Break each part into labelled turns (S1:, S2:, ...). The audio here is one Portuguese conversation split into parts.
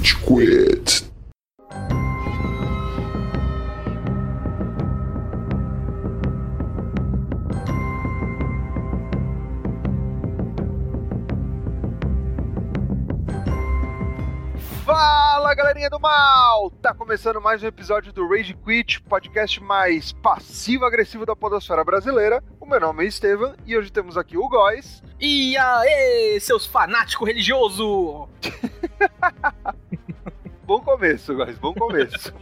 S1: Rage Quit.
S2: Fala galerinha do mal! Tá começando mais um episódio do Rage Quit, podcast mais passivo-agressivo da podosfera brasileira. O meu nome é Estevam e hoje temos aqui o Góis.
S3: E aí, seus fanáticos religiosos!
S2: Bom começo, Góis, bom começo.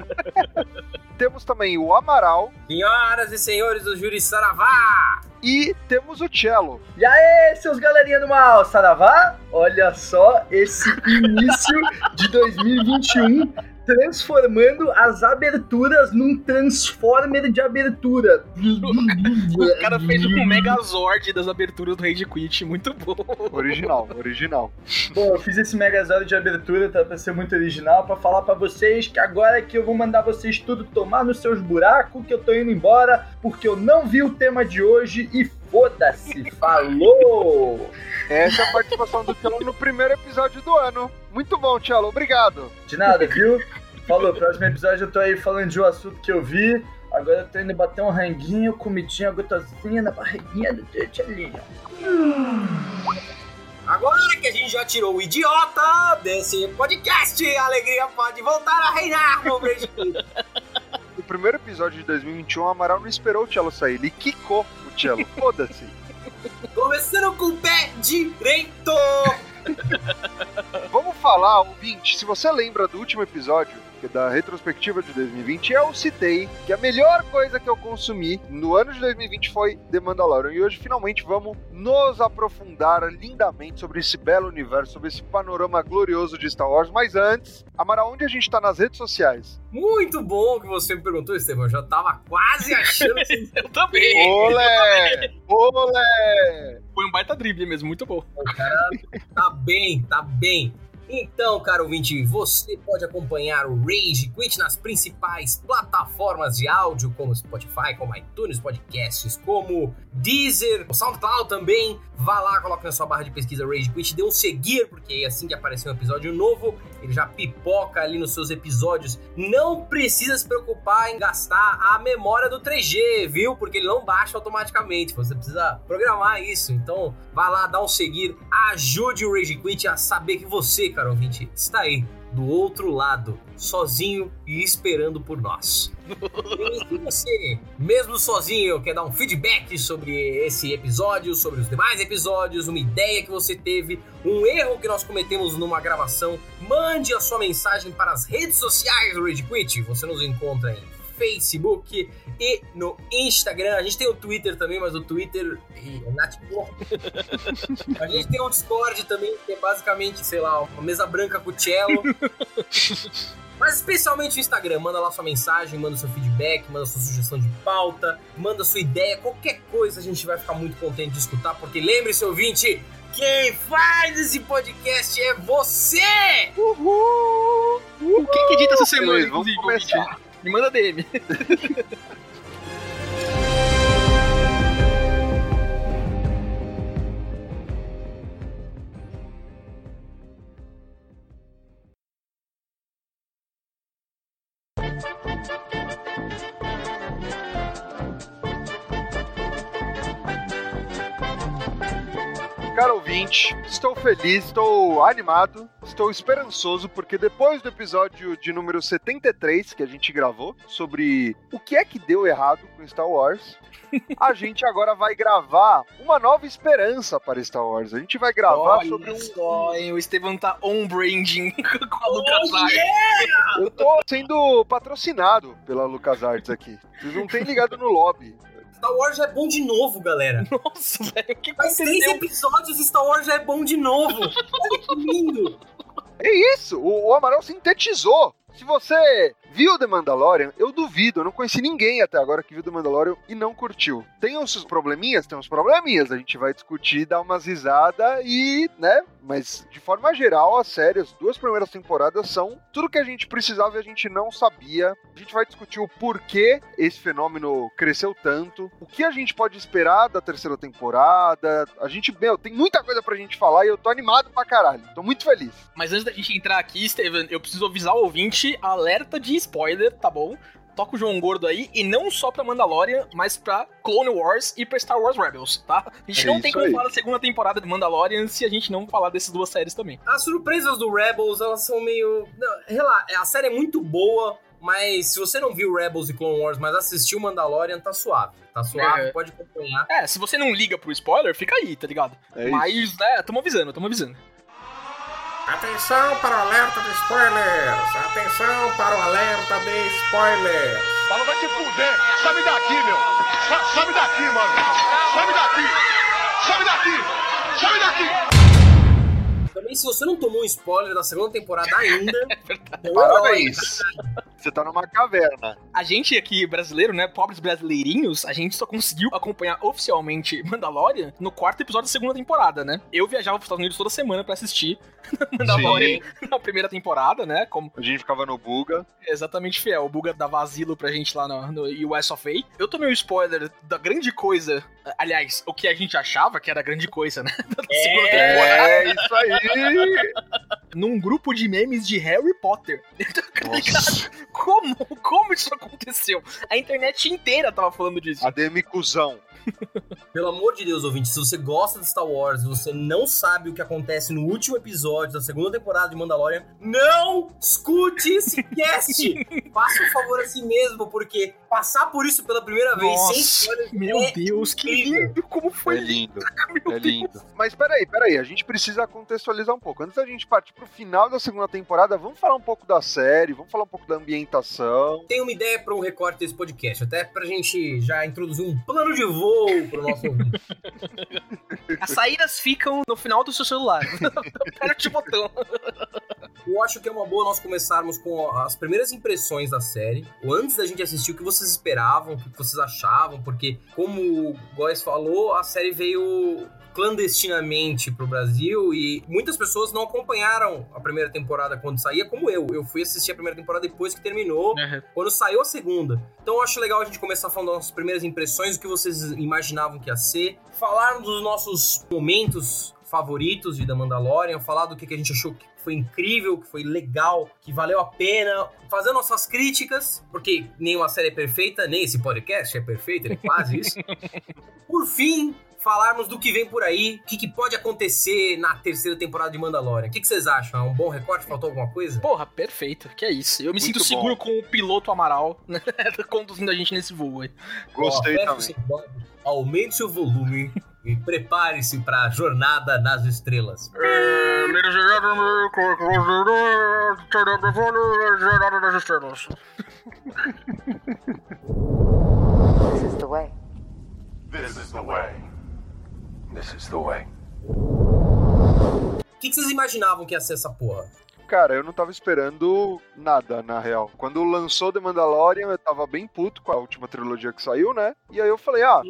S2: temos também o Amaral
S4: Senhoras e senhores do Júri Saravá!
S2: e temos o Cello.
S5: E aí, seus galerinha do mal, Saravá? Olha só esse início de 2021 transformando as aberturas num transformer de abertura.
S3: O cara fez um Megazord das aberturas do Rage Quit, muito bom.
S2: Original, original.
S5: Bom, eu fiz esse Megazord de abertura, tá pra ser muito original, pra falar pra vocês que agora é que eu vou mandar vocês tudo tomar nos seus buracos, que eu tô indo embora, porque eu não vi o tema de hoje e foda-se, falou!
S2: Essa é a participação do Cello no primeiro episódio do ano. Muito bom, Cello, obrigado.
S5: De nada, viu? Falou, próximo episódio eu tô aí falando de um assunto que eu vi. Agora eu tô indo bater um ranguinho, comidinha gostosinha na barriguinha do tchatchalinho.
S4: Agora que a gente já tirou o idiota desse podcast, a alegria pode voltar a reinar no Quit.
S2: No primeiro episódio de 2021, o Amaral não esperou o Cello sair, ele quicou Cello. Foda-se.
S4: Começando com o pé direito!
S2: Vamos falar, ouvinte, se você lembra do último episódio, da retrospectiva de 2020, eu citei que a melhor coisa que eu consumi no ano de 2020 foi The Mandalorian. E hoje, finalmente, vamos nos aprofundar lindamente sobre esse belo universo, sobre esse panorama glorioso de Star Wars. Mas antes, Amara, onde a gente tá nas redes sociais?
S4: Muito bom que você me perguntou, Estevão. Eu já tava quase achando que
S3: Eu também.
S2: Olé! Olé!
S3: Foi um baita drible mesmo, muito bom.
S4: o cara tá bem, tá bem. Então, caro ouvinte, você pode acompanhar o Rage Quit nas principais plataformas de áudio, como Spotify, como iTunes Podcasts, como Deezer, SoundCloud também. Vá lá, coloque na sua barra de pesquisa Rage Quit, dê um seguir, porque assim que aparecer um episódio novo, ele já pipoca ali nos seus episódios. Não precisa se preocupar em gastar a memória do 3G, viu? Porque ele não baixa automaticamente. Você precisa programar isso. Então, vá lá, dá um seguir, ajude o Rage Quit a saber que você, caro ouvinte, está aí do outro lado, sozinho e esperando por nós. E se você, mesmo sozinho, quer dar um feedback sobre esse episódio, sobre os demais episódios, uma ideia que você teve, um erro que nós cometemos numa gravação, mande a sua mensagem para as redes sociais do Rage Quit. Você nos encontra em Facebook e no Instagram. A gente tem o Twitter também, mas o Twitter é nativo. A gente tem o Discord também, que é basicamente, sei lá, uma mesa branca com o cello. Mas especialmente o Instagram, manda lá sua mensagem, manda seu feedback, manda sua sugestão de pauta, manda sua ideia, qualquer coisa a gente vai ficar muito contente de escutar, porque lembre-se, ouvinte, quem faz esse podcast é você!
S2: Uhul!
S3: O que que edita essa semana,
S2: vamos começar.
S3: Me manda DM.
S2: Caro ouvinte, estou feliz, estou animado, estou esperançoso, porque depois do episódio de número 73 que a gente gravou sobre o que é que deu errado com Star Wars, a gente agora vai gravar uma nova esperança para Star Wars. A gente vai gravar
S3: Olha
S2: sobre um.
S3: só, hein, o Estevão tá on-branding com a LucasArts.
S2: Eu tô sendo patrocinado pela LucasArts aqui. Vocês não têm ligado no lobby.
S4: Star Wars já é bom de novo, galera.
S3: Nossa, velho, o que
S4: Faz três episódios e Star Wars já é bom de novo. Olha que lindo.
S2: É isso, o, o Amaral sintetizou. Se você viu The Mandalorian, eu duvido, eu não conheci ninguém até agora que viu The Mandalorian e não curtiu. Tem os probleminhas? Tem uns probleminhas, a gente vai discutir, dar umas risadas e, né, mas de forma geral, a série, as duas primeiras temporadas são tudo que a gente precisava e a gente não sabia. A gente vai discutir o porquê esse fenômeno cresceu tanto, o que a gente pode esperar da terceira temporada. A gente, meu, tem muita coisa pra gente falar e eu tô animado pra caralho. Tô muito feliz.
S3: Mas antes da gente entrar aqui, Steven, eu preciso avisar o ouvinte, alerta de spoiler, tá bom? Toca o João Gordo aí, e não só pra Mandalorian, mas pra Clone Wars e pra Star Wars Rebels, tá? A gente
S2: É
S3: não tem
S2: isso
S3: como
S2: aí.
S3: falar da segunda temporada de Mandalorian se a gente não falar dessas duas séries também.
S4: As surpresas do Rebels, elas são meio. Não, relaxa, a série é muito boa, mas se você não viu Rebels e Clone Wars, mas assistiu Mandalorian, tá suave. Tá suave,
S3: É.
S4: pode acompanhar.
S3: É, se você não liga pro spoiler, fica aí, tá ligado?
S2: É
S3: Mas, né, tamo avisando, tamo avisando.
S1: Atenção para o alerta de spoilers! Atenção para o alerta de spoilers!
S6: Fala, vai se fuder! Sabe daqui, meu! Sa- Sabe daqui, mano! Sabe daqui! Sabe daqui! Sabe daqui!
S4: Também, se você não tomou um spoiler da segunda temporada ainda,
S2: Parabéns. Você tá numa caverna.
S3: A gente aqui, brasileiro, né, pobres brasileirinhos, a gente só conseguiu acompanhar oficialmente Mandalorian no quarto episódio da segunda temporada, né? Eu viajava pros Estados Unidos toda semana pra assistir Mandalorian na primeira temporada, né? Como
S2: A gente ficava no Buga.
S3: exatamente fiel. O Buga dava asilo pra gente lá no, no US of A. Eu tomei o spoiler da grande coisa. Aliás, o que a gente achava que era a grande coisa, né? Da segunda temporada.
S2: É isso aí!
S3: Num grupo de memes de Harry Potter.
S2: Nossa.
S3: Como? Como isso aconteceu? A internet inteira tava falando disso.
S2: ADM cuzão.
S4: Pelo amor de Deus, ouvinte, se você gosta de Star Wars e você não sabe o que acontece no último episódio da segunda temporada de Mandalorian, não escute esse cast! Faça um favor a si mesmo, porque passar por isso pela primeira vez sem
S3: Nossa,
S4: spoilers
S3: meu
S4: é
S3: Deus, que
S4: incrível.
S3: lindo! Como
S2: É
S3: foi
S2: lindo.
S3: Meu
S2: É lindo. Mas peraí, peraí, a gente precisa contextualizar um pouco. Antes da gente partir pro final da segunda temporada, vamos falar um pouco da série, vamos falar um pouco da ambientação.
S4: Tenho uma ideia para um recorte desse podcast, até pra gente já introduzir um plano de voo pro nosso ouvinte.
S3: As saídas ficam no final do seu celular. Aperte o botão.
S4: Eu acho que é uma boa nós começarmos com as primeiras impressões da série, ou antes da gente assistir, o que vocês esperavam, o que vocês achavam, porque, como o Góes falou, a série veio clandestinamente pro Brasil e muitas pessoas não acompanharam a primeira temporada quando saía, como eu. Eu fui assistir a primeira temporada depois que terminou, quando saiu a segunda. Então eu acho legal a gente começar falando das nossas primeiras impressões, o que vocês imaginavam que ia ser, falar dos nossos momentos favoritos de The Mandalorian, falar do que que a gente achou que foi incrível, que foi legal, que valeu a pena, fazer nossas críticas, porque nenhuma série é perfeita, nem esse podcast é perfeito, ele é quase isso. Por fim, falarmos do que vem por aí, o que, que pode acontecer na terceira temporada de Mandalorian. O que, que vocês acham? É um bom recorte? Faltou alguma coisa?
S3: Porra, perfeito. Que é isso. Eu me
S2: Muito
S3: sinto
S2: bom.
S3: seguro com o piloto Amaral né, conduzindo a gente nesse voo aí.
S2: Gostei
S4: Ó, o
S2: também.
S4: Aumente seu volume e prepare-se para a jornada nas estrelas.
S7: This is the way.
S6: This is the way. This is the way.
S4: O que, que vocês imaginavam que ia ser essa porra?
S2: Cara, eu não tava esperando nada, na real. Quando lançou The Mandalorian, eu tava bem puto com a última trilogia que saiu, né? E aí eu falei, ah,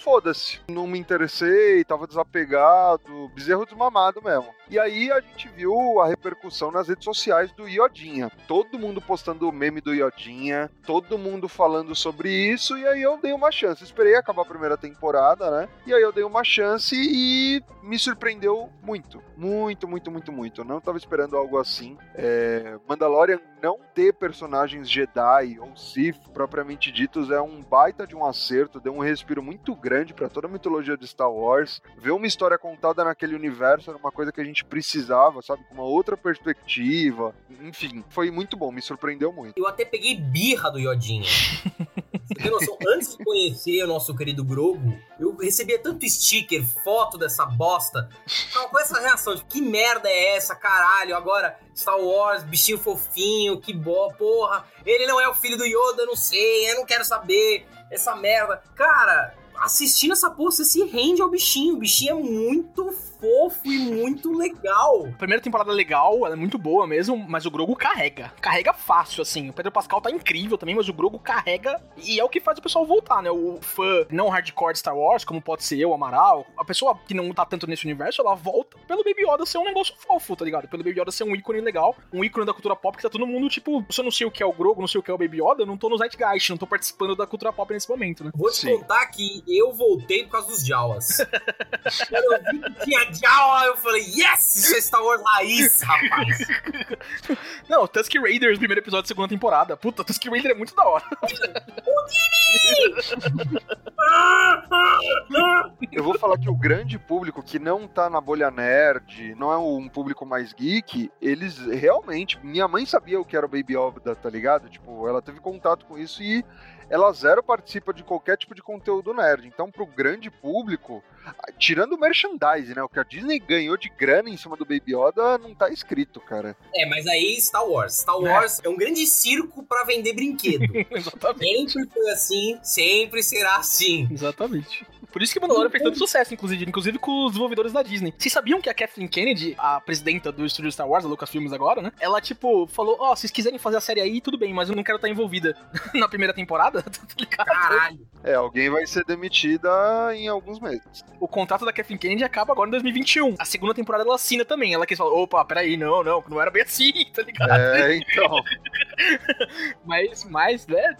S2: foda-se. Não me interessei, tava desapegado, bezerro desmamado mesmo. E aí a gente viu a repercussão nas redes sociais do Iodinha. Todo mundo postando o meme do Iodinha, todo mundo falando sobre isso, e aí eu dei uma chance. Esperei acabar a primeira temporada, né? E aí eu dei uma chance e me surpreendeu muito. Muito, muito, muito, muito. Eu não tava esperando algo assim. É... Mandalorian não ter personagens Jedi ou Sith propriamente ditos é um baita de um acerto, deu um respiro muito grande pra toda a mitologia de Star Wars. Ver uma história contada naquele universo era uma coisa que a gente precisava, sabe? Com uma outra perspectiva. Enfim, foi muito bom, me surpreendeu muito.
S4: eu até peguei birra do Yodinha. Tem noção? Antes de conhecer o nosso querido Grogu, eu recebia tanto sticker, foto dessa bosta. Ficava com essa reação de que merda é essa, caralho? Agora Star Wars, bichinho fofinho, que boa, porra. Ele não é o filho do Yoda, eu não sei, eu não quero saber. Essa merda. Cara, assistindo essa porra, você se rende ao bichinho. O bichinho é muito fofo e muito legal.
S3: Primeira temporada é legal, ela é muito boa mesmo, mas o Grogu carrega. Carrega fácil, assim. O Pedro Pascal tá incrível também, mas o Grogu carrega e é o que faz o pessoal voltar, né? O fã não hardcore de Star Wars, como pode ser eu, Amaral, a pessoa que não tá tanto nesse universo, ela volta pelo Baby Yoda ser um negócio fofo, tá ligado? Pelo Baby Yoda ser um ícone legal, um ícone da cultura pop que tá todo mundo, tipo, se eu não sei o que é o Grogu, não sei o que é o Baby Yoda, eu não tô no Zeitgeist, não tô participando da cultura pop nesse momento, né?
S4: Vou te
S2: Sim.
S4: contar que eu voltei por causa dos Jawas. Quando eu vi que tinha Jawa, eu falei, yes! Isso é Star Wars raiz, rapaz.
S3: Não, Tusk Raiders, primeiro episódio da segunda temporada. Puta, Tusk Raider é muito da hora.
S2: Eu vou falar que o grande público que não tá na bolha nerd, não é um público mais geek, eles realmente. Minha mãe sabia o que era o Baby Yoda, tá ligado? Tipo, ela teve contato com isso e ela zero participa de qualquer tipo de conteúdo nerd. Então, pro grande público, tirando o merchandise, né? O que a Disney ganhou de grana em cima do Baby Yoda não tá escrito, cara.
S4: É, mas aí Star Wars. Star Wars é, um grande circo pra vender brinquedo.
S3: Exatamente.
S4: Sempre foi assim, sempre será assim.
S3: Exatamente. Por isso que Mandalorian fez tanto sucesso, inclusive, inclusive com os desenvolvedores da Disney. Vocês sabiam que a Kathleen Kennedy, a presidenta do estúdio Star Wars, a Lucasfilms agora, né? Ela, tipo, falou, ó, se vocês quiserem fazer a série aí, tudo bem, mas eu não quero estar envolvida na primeira temporada, tá ligado?
S4: Caralho.
S2: É, alguém vai ser demitida em alguns meses.
S3: O contrato da Kathleen Kennedy acaba agora em 2021. A segunda temporada ela assina também. Ela quis falar, opa, peraí, não, não, não era bem assim, tá ligado?
S2: É, então.
S3: Mas, mas, né?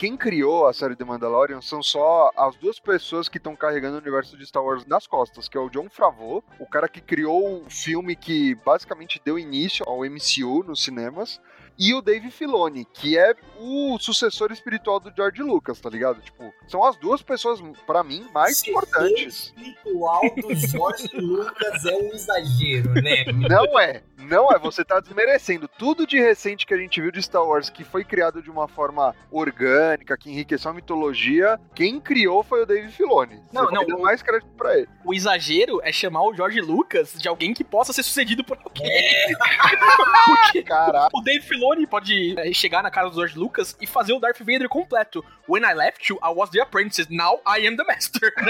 S2: Quem criou a série The Mandalorian são só as duas pessoas que estão carregando o universo de Star Wars nas costas, que é o John Favreau, o cara que criou o filme que basicamente deu início ao MCU nos cinemas, e o Dave Filoni, que é o sucessor espiritual do George Lucas, tá ligado? Tipo, são as duas pessoas, pra mim, mais importantes.
S4: espiritual do Jorge Lucas é um exagero, né?
S2: Não é, não é. Você tá desmerecendo tudo de recente que a gente viu de Star Wars, que foi criado de uma forma orgânica, que enriqueceu a mitologia. Quem criou foi o Dave Filoni.
S3: Não,
S2: Você
S3: não, o-
S2: mais crédito pra ele.
S3: O exagero é chamar o George Lucas de alguém que possa ser sucedido por alguém. Porque
S2: Caralho.
S3: o Dave Filoni pode é, chegar na cara do George Lucas e fazer o Darth Vader completo. When I left you, I was the apprentice. Now I am the master.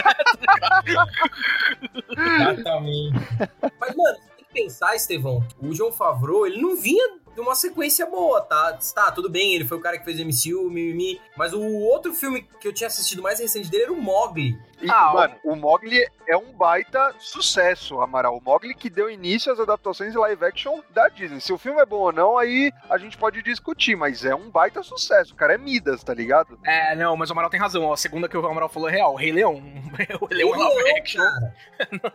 S4: Exatamente. Mas, mano, você tem que pensar, Estevão, o João Favreau, ele não vinha de uma sequência boa, tá? Tá, tudo bem, ele foi o cara que fez o MCU, mimimi, mas o outro filme que eu tinha assistido mais recente dele era o Mogli.
S2: E,
S3: Ah,
S2: mano, o Mogli é um baita sucesso, Amaral. O Mogli que deu início às adaptações live action da Disney. Se o filme é bom ou não, aí a gente pode discutir, mas é um baita sucesso. O cara é Midas, tá ligado?
S3: é, não, mas o Amaral tem razão. A segunda que o Amaral falou é real. Rei Leão. o Rei Leão é live action.
S4: cara.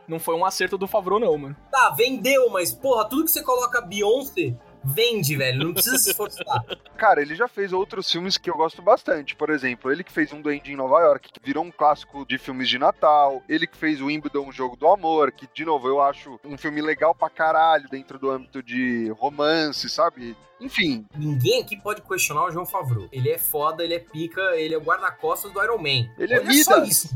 S3: Não foi um acerto do Favreau, não, mano.
S4: Tá, vendeu, mas, porra, tudo que você coloca Beyoncé, vende, velho. Não precisa se esforçar.
S2: Cara, ele já fez outros filmes que eu gosto bastante. Por exemplo, ele que fez um Duende em Nova York, que virou um clássico de filmes de Natal. Ele que fez o Wimbledon, um Jogo do Amor, que, de novo, eu acho um filme legal pra caralho dentro do âmbito de romance, sabe? Enfim,
S4: Ninguém aqui pode questionar o João Favreau. Ele é foda, ele é pica, ele é o guarda-costas do Iron Man.
S2: Ele é
S4: Olha só
S2: vida.
S4: isso.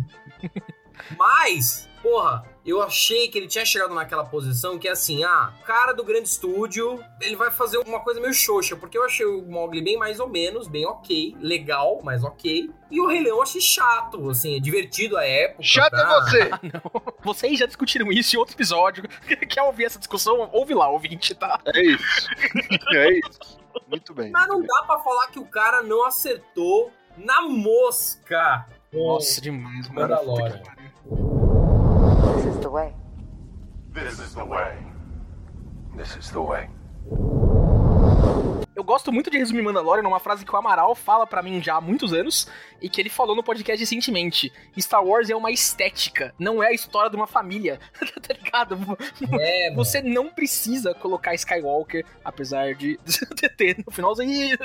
S4: Mas, porra, eu achei que ele tinha chegado naquela posição que é assim, ah, o cara do grande estúdio, ele vai fazer uma coisa meio xoxa, porque eu achei o Mogli bem mais ou menos, bem ok, legal, mas ok. E o Rei Leão eu achei chato, assim, é divertido a época.
S2: chato é
S4: tá?
S2: você!
S3: Vocês já discutiram isso em outro episódio. Quer ouvir essa discussão? Ouve lá, ouvinte, tá?
S2: É isso. É isso. Muito bem.
S4: Mas não dá pra falar que o cara não acertou na mosca.
S3: Nossa, demais, mano.
S4: Mandalorian.
S7: This is the way.
S6: This is the way. This is the way.
S3: Eu gosto muito de resumir Mandalorian numa frase que o Amaral fala pra mim já há muitos anos e que ele falou no podcast recentemente. Star Wars é uma estética, não é a história de uma família. tá ligado?
S4: É, mano.
S3: Você não precisa colocar Skywalker, apesar de ter no finalzinho.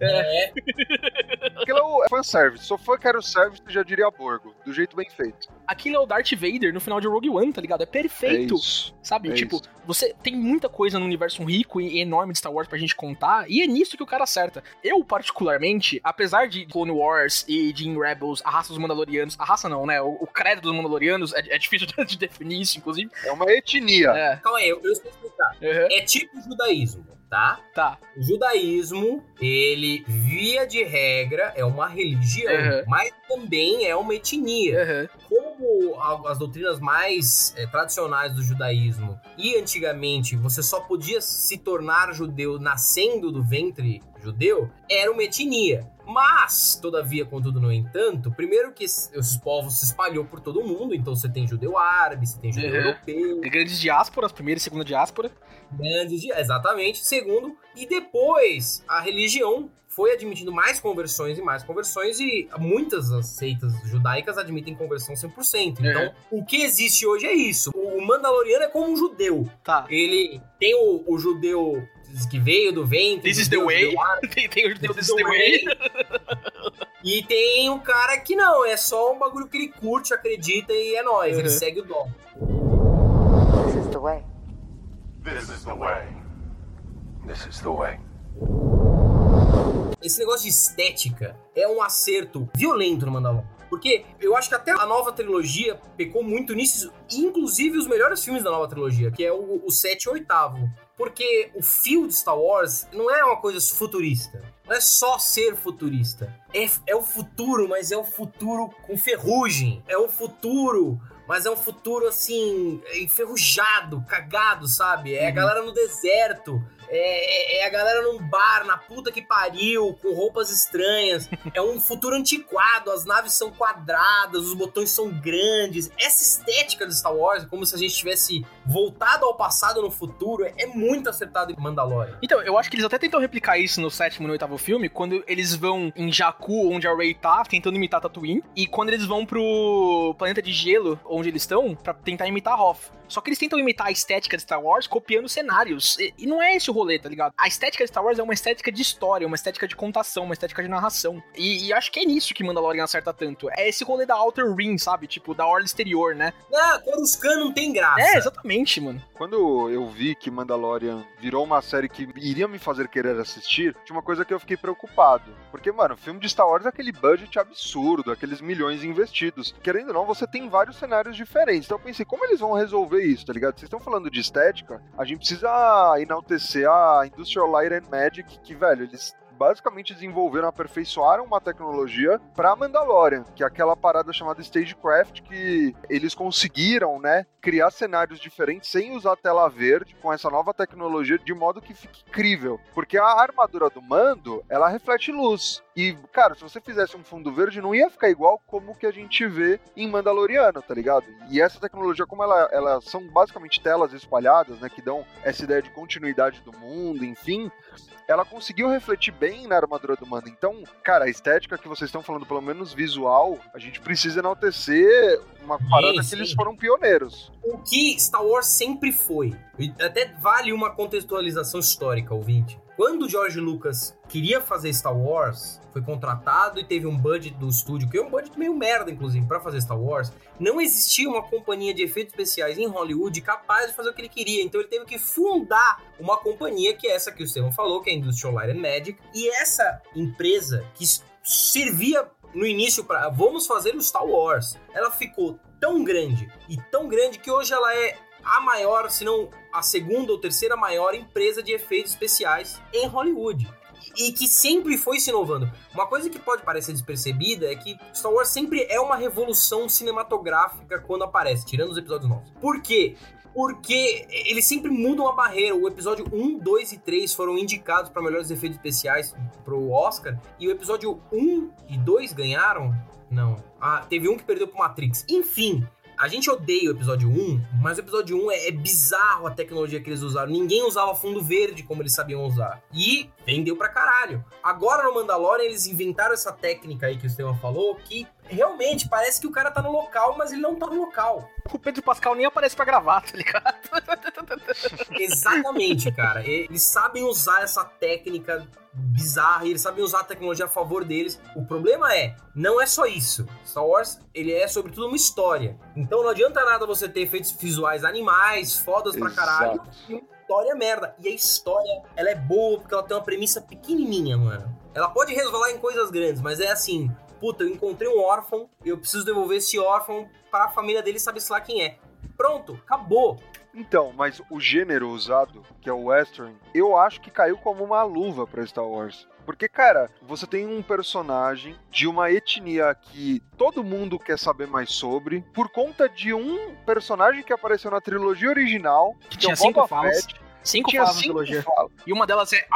S4: É,
S2: Aquilo é o fanservice. Se eu for quero service, eu já diria Borgo. Do jeito bem feito.
S3: Aquilo é o Darth Vader no final de Rogue One, tá ligado? É
S2: É
S3: perfeito.
S2: isso.
S3: Sabe?
S2: É
S3: tipo,
S2: isso.
S3: você tem muita coisa no universo rico e enorme de Star Wars pra gente contar, e é nisso que o cara acerta. Eu, particularmente, apesar de Clone Wars e de In Rebels, a raça dos Mandalorianos, a raça não, né? O, o credo dos Mandalorianos é, é difícil de, de definir isso, inclusive.
S2: É uma etnia.
S3: É,
S4: calma aí, eu, eu sei explicar.
S3: uhum,
S4: É tipo o judaísmo, tá?
S3: tá.
S4: O judaísmo, ele, via de regra, é uma religião,
S3: Uhum.
S4: mas também é uma etnia.
S3: Uhum.
S4: Como as doutrinas mais eh, tradicionais do judaísmo e antigamente você só podia se tornar judeu nascendo do ventre judeu, era uma etnia. Mas, todavia, contudo, no entanto, primeiro que esses povos se espalhou por todo o mundo, então você tem judeu árabe, você tem judeu
S3: Uhum.
S4: europeu,
S3: Grandes diásporas, primeira e segunda diáspora.
S4: grandes, exatamente. Segundo, e depois a religião foi admitindo mais conversões e mais conversões e muitas das seitas judaicas admitem conversão 100%. Então,
S3: É.
S4: o que existe hoje é isso. O Mandaloriano é como um judeu.
S3: Tá.
S4: Ele tem o, o judeu que veio do ventre.
S3: This
S4: o
S3: is the way. Tem, tem o
S4: This
S3: This
S4: is the
S3: the way.
S4: E tem um cara que não, é só um bagulho que ele curte, acredita e é nóis. Ele
S3: Uhum.
S4: segue o dom.
S7: This is the way.
S6: This is the way. This is the way.
S4: Esse negócio de estética é um acerto violento no Mandalorian. Porque eu acho que até a nova trilogia pecou muito nisso, inclusive os melhores filmes da nova trilogia, que é o, o 7 e o 8. Porque o fio de Star Wars não é uma coisa futurista. Não é só ser futurista. É, é o futuro, mas é o futuro com ferrugem. É o futuro, mas é um futuro assim, enferrujado, cagado, sabe? É a galera no deserto. É, é- é a galera num bar, na puta que pariu, com roupas estranhas. É um futuro antiquado, as naves são quadradas, os botões são grandes. Essa estética de Star Wars, como se a gente tivesse voltado ao passado no futuro, é, é muito acertado em Mandalorian.
S3: Então, eu acho que eles até tentam replicar isso no sétimo e no oitavo filme, quando eles vão em Jakku, onde a Rey tá, tentando imitar Tatooine, e quando eles vão pro planeta de gelo, onde eles estão, pra tentar imitar Hoth. Só que eles tentam imitar a estética de Star Wars copiando cenários. E, e não é esse o rolê, tá ligado? A estética de Star Wars é uma estética de história, uma estética de contação, uma estética de narração. E, e acho que é nisso que Mandalorian acerta tanto. É esse rolê da Outer Rim, sabe? Tipo, da orla exterior, né?
S4: Ah, Coruscant não tem graça.
S3: É, exatamente, mano.
S2: Quando eu vi que Mandalorian virou uma série que iria me fazer querer assistir, tinha uma coisa que eu fiquei preocupado. Porque, mano, o filme de Star Wars é aquele budget absurdo, aqueles milhões investidos. Querendo ou não, você tem vários cenários diferentes. Então eu pensei, como eles vão resolver isso, tá ligado? Vocês estão falando de estética, a gente precisa enaltecer a Industrial Light and Magic, que, velho, eles basicamente desenvolveram, aperfeiçoaram uma tecnologia pra Mandalorian, que é aquela parada chamada Stagecraft, que eles conseguiram, né, criar cenários diferentes sem usar tela verde, com essa nova tecnologia, de modo que fique incrível. Porque a armadura do Mando, ela reflete luz. E, cara, se você fizesse um fundo verde, não ia ficar igual como que a gente vê em Mandaloriano, tá ligado? E essa tecnologia, como ela, ela são basicamente telas espalhadas, né, que dão essa ideia de continuidade do mundo, enfim, ela conseguiu refletir bem na armadura do Mando. Então, cara, a estética que vocês estão falando, pelo menos visual, a gente precisa enaltecer uma parada
S4: sim.
S2: que eles foram pioneiros.
S4: O que Star Wars sempre foi. E até vale uma contextualização histórica, ouvinte. Quando o George Lucas queria fazer Star Wars, foi contratado e teve um budget do estúdio, que é um budget meio merda, inclusive, pra fazer Star Wars. Não existia uma companhia de efeitos especiais em Hollywood capaz de fazer o que ele queria. Então ele teve que fundar uma companhia, que é essa que o Stephen falou, que é a Industrial Light and Magic. E essa empresa que servia no início para vamos fazer o Star Wars, ela ficou tão grande e tão grande que hoje ela é a maior, se não a segunda ou terceira maior empresa de efeitos especiais em Hollywood. E que sempre foi se inovando. Uma coisa que pode parecer despercebida é que Star Wars sempre é uma revolução cinematográfica quando aparece, tirando os episódios novos. Por quê? Porque eles sempre mudam a barreira. O episódio 1, 2 e 3 foram indicados para melhores efeitos especiais pro Oscar. E o episódio 1 e 2 ganharam? Não. Ah, teve um que perdeu pro Matrix. Enfim, a gente odeia o episódio 1, mas o episódio 1 é, é bizarro a tecnologia que eles usaram. Ninguém usava fundo verde como eles sabiam usar. E vendeu pra caralho. Agora no Mandalorian eles inventaram essa técnica aí que o Estevam falou, que realmente parece que o cara tá no local, mas ele não tá no local.
S3: O Pedro Pascal nem aparece pra gravar, tá ligado?
S4: Exatamente, cara. Eles sabem usar essa técnica bizarra e eles sabem usar a tecnologia a favor deles. O problema é, não é só isso. Star Wars, ele é sobretudo uma história. Então não adianta nada você ter efeitos visuais animais, fodas pra caralho,
S2: Exato.
S4: e uma história merda. E a história, ela é boa porque ela tem uma premissa pequenininha, mano. Ela pode resvalar em coisas grandes, mas é assim, puta, eu encontrei um órfão, eu preciso devolver esse órfão para a família dele saber se lá quem é. Pronto, acabou.
S2: Então, mas o gênero usado, que é o western, eu acho que caiu como uma luva pra Star Wars. Porque, cara, você tem um personagem de uma etnia que todo mundo quer saber mais sobre, por conta de um personagem que apareceu na trilogia original,
S3: Que
S2: que,
S3: tinha
S2: é o
S3: cinco
S2: Boba
S3: falas.
S2: Fett,
S3: Cinco falas na trilogia.
S2: falas.
S3: E uma delas é.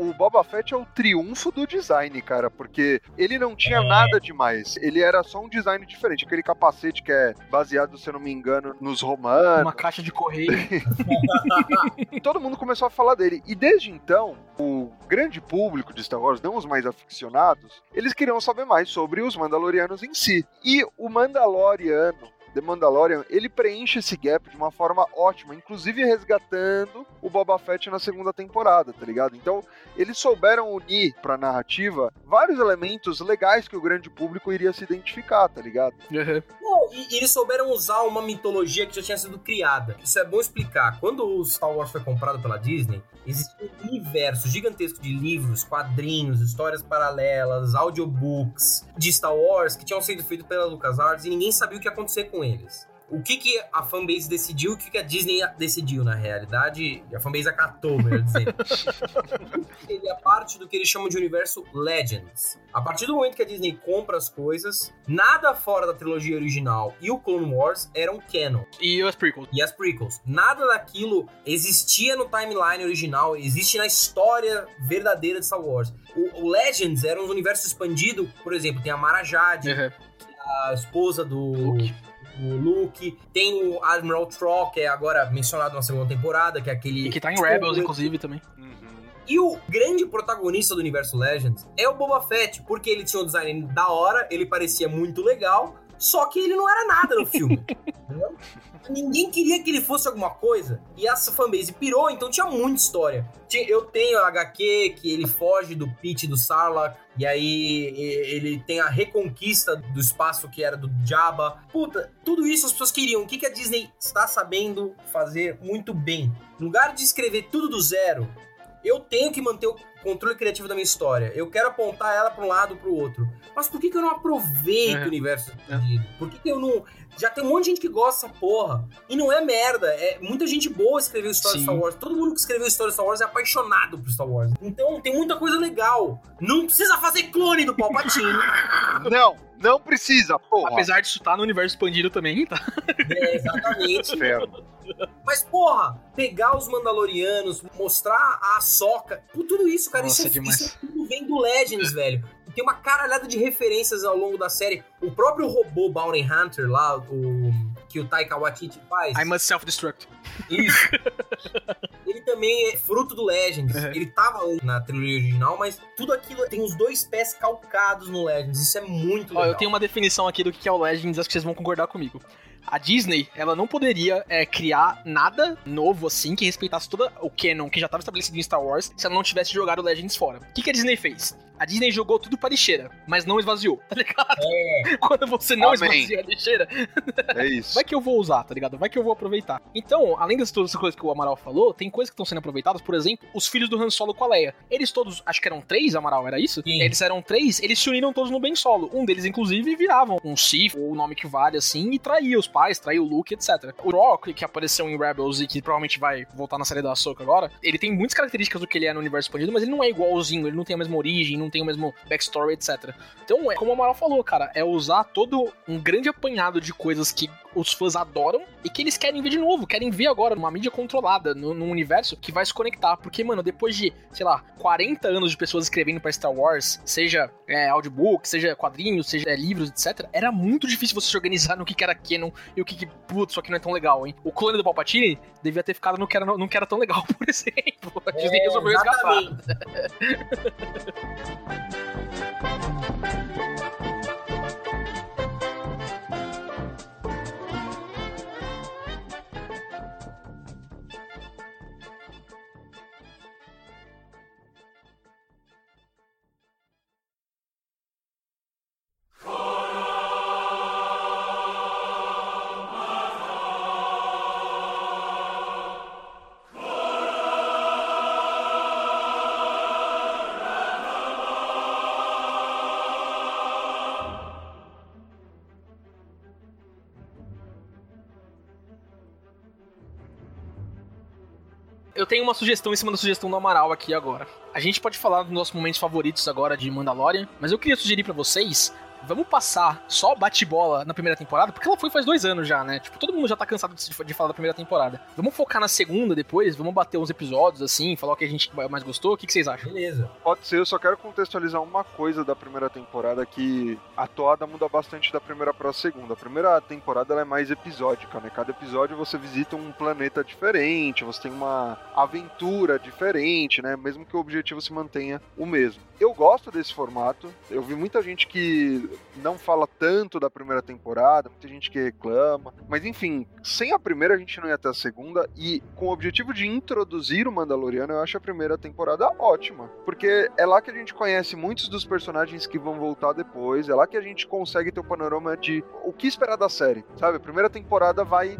S2: O Boba Fett é o triunfo do design, cara, porque ele não tinha nada demais. Ele era só um design diferente. Aquele capacete que é baseado, se eu não me engano, nos romanos.
S3: Uma caixa de correio.
S2: Todo mundo começou a falar dele. E desde então, o grande público de Star Wars, não os mais aficionados, eles queriam saber mais sobre os Mandalorianos em si. E o Mandaloriano. The Mandalorian, ele preenche esse gap de uma forma ótima, inclusive resgatando o Boba Fett na segunda temporada, tá ligado? Então, eles souberam unir pra narrativa vários elementos legais que o grande público iria se identificar, tá ligado?
S3: Uhum.
S4: Não, e, e eles souberam usar uma mitologia que já tinha sido criada. Isso é bom explicar. Quando o Star Wars foi comprado pela Disney, existia um universo gigantesco de livros, quadrinhos, histórias paralelas, audiobooks de Star Wars que tinham sido feitos pela LucasArts e ninguém sabia o que ia acontecer com eles. O que, que a fanbase decidiu, o que, que a Disney decidiu, na realidade, e a fanbase acatou, melhor dizendo. Ele é parte do que eles chamam de universo Legends. A partir do momento que a Disney compra as coisas, nada fora da trilogia original e o Clone Wars eram canon.
S3: E as prequels.
S4: E as prequels. Nada daquilo existia no timeline original, existe na história verdadeira de Star Wars. O, o Legends era um universo expandido, por exemplo, tem a Mara Jade,
S3: Uhum.
S4: a esposa do
S3: Luke.
S4: Do Luke, tem o Admiral Troll, que é agora mencionado na segunda temporada, que é aquele...
S3: E que tá em Rebels, inclusive, também.
S4: E o grande protagonista do universo Legends é o Boba Fett, porque ele tinha um design da hora, ele parecia muito legal, só que ele não era nada no filme. entendeu? Ninguém queria que ele fosse alguma coisa, e essa fanbase pirou, então tinha muita história. Eu tenho a HQ que ele foge do pit do Sarlacc, e aí ele tem a reconquista do espaço que era do Jabba. Puta, tudo isso as pessoas queriam. O que, que a Disney está sabendo fazer muito bem? No lugar de escrever tudo do zero, eu tenho que manter o controle criativo da minha história. Eu quero apontar ela para um lado para o outro. Mas por que, que eu não aproveito
S3: É.
S4: o universo expandido? Por que, que eu não. Já tem um monte de gente que gosta dessa porra. E não é merda. É muita gente boa escreveu história de
S3: Sim.
S4: Star Wars. Todo mundo que escreveu história de Star Wars é apaixonado por Star Wars. Então tem muita coisa legal. Não precisa fazer clone do Palpatine.
S2: Não, não precisa, porra.
S3: Apesar disso estar no universo expandido também, tá?
S4: é, exatamente. Mas, porra, pegar os Mandalorianos, mostrar a Soca, tudo isso, cara,
S3: Nossa,
S4: isso, é,
S3: demais.
S4: isso tudo vem do Legends, velho. Tem uma caralhada de referências ao longo da série. O próprio robô Bounty Hunter lá, o que o Taika Waititi faz.
S3: I must self-destruct.
S4: Isso. ele também é fruto do Legends.
S3: Uhum.
S4: Ele tava na trilogia original, mas tudo aquilo tem os dois pés calcados no Legends. Isso é muito
S3: Ó,
S4: legal.
S3: eu tenho uma definição aqui do que é o Legends, acho que vocês vão concordar comigo. A Disney, ela não poderia é, criar nada novo assim que respeitasse todo o canon que já estava estabelecido em Star Wars se ela não tivesse jogado o Legends fora. O que, que a Disney fez? A Disney jogou tudo pra lixeira, mas não esvaziou, tá ligado?
S4: É.
S3: Quando você não
S2: Amém.
S3: esvazia a lixeira,
S2: É isso.
S3: vai que eu vou usar, tá ligado? Vai que eu vou aproveitar. Então, além das todas essas coisas que o Amaral falou, tem coisas que estão sendo aproveitadas, por exemplo, os filhos do Han Solo com a Leia. Eles todos, acho que eram três, Amaral, era isso?
S4: Sim.
S3: Eles eram três, eles se uniram todos no Ben Solo. Um deles, inclusive, viravam um Sith, ou o nome que vale, assim, e traía os pais, traía o Luke, etc. O Rock, que apareceu em Rebels e que provavelmente vai voltar na série da Ahsoka agora, ele tem muitas características do que ele é no universo expandido, mas ele não é igualzinho, ele não tem a mesma origem, não tem o mesmo backstory, etc. Então, é como o Amaral falou, cara, é usar todo um grande apanhado de coisas que os fãs adoram e que eles querem ver de novo, querem ver agora numa mídia controlada, no- num universo que vai se conectar. Porque, mano, depois de, sei lá, 40 anos de pessoas escrevendo pra Star Wars, seja é, audiobook, seja quadrinhos, seja é, livros, etc., era muito difícil você se organizar no que, que era canon e o que, que putz, isso aqui não é tão legal, hein? O clone do Palpatine devia ter ficado no que era, no que era tão legal, por exemplo. A Disney
S4: É,
S3: resolveu
S4: exatamente.
S3: Eu uma sugestão em cima da sugestão do Amaral aqui agora. A gente pode falar dos nossos momentos favoritos agora de Mandalorian, mas eu queria sugerir pra vocês Vamos passar só bate-bola na primeira temporada, porque ela foi faz dois anos já, né? Tipo, todo mundo já tá cansado de, de falar da primeira temporada. Vamos focar na segunda depois, vamos bater uns episódios assim, falar o que a gente mais gostou. O que, que vocês acham?
S4: Beleza.
S2: Pode ser, eu só quero contextualizar uma coisa da primeira temporada que a toada muda bastante da primeira pra segunda. A primeira temporada ela é mais episódica, né? Cada episódio você visita um planeta diferente, você tem uma aventura diferente, né? Mesmo que o objetivo se mantenha o mesmo. Eu gosto desse formato. Eu vi muita gente que não fala tanto da primeira temporada, muita gente que reclama. Mas enfim, sem a primeira a gente não ia ter a segunda. E com o objetivo de introduzir o Mandaloriano, eu acho a primeira temporada ótima. Porque é lá que a gente conhece muitos dos personagens que vão voltar depois. É lá que a gente consegue ter o panorama de o que esperar da série. Sabe? A primeira temporada vai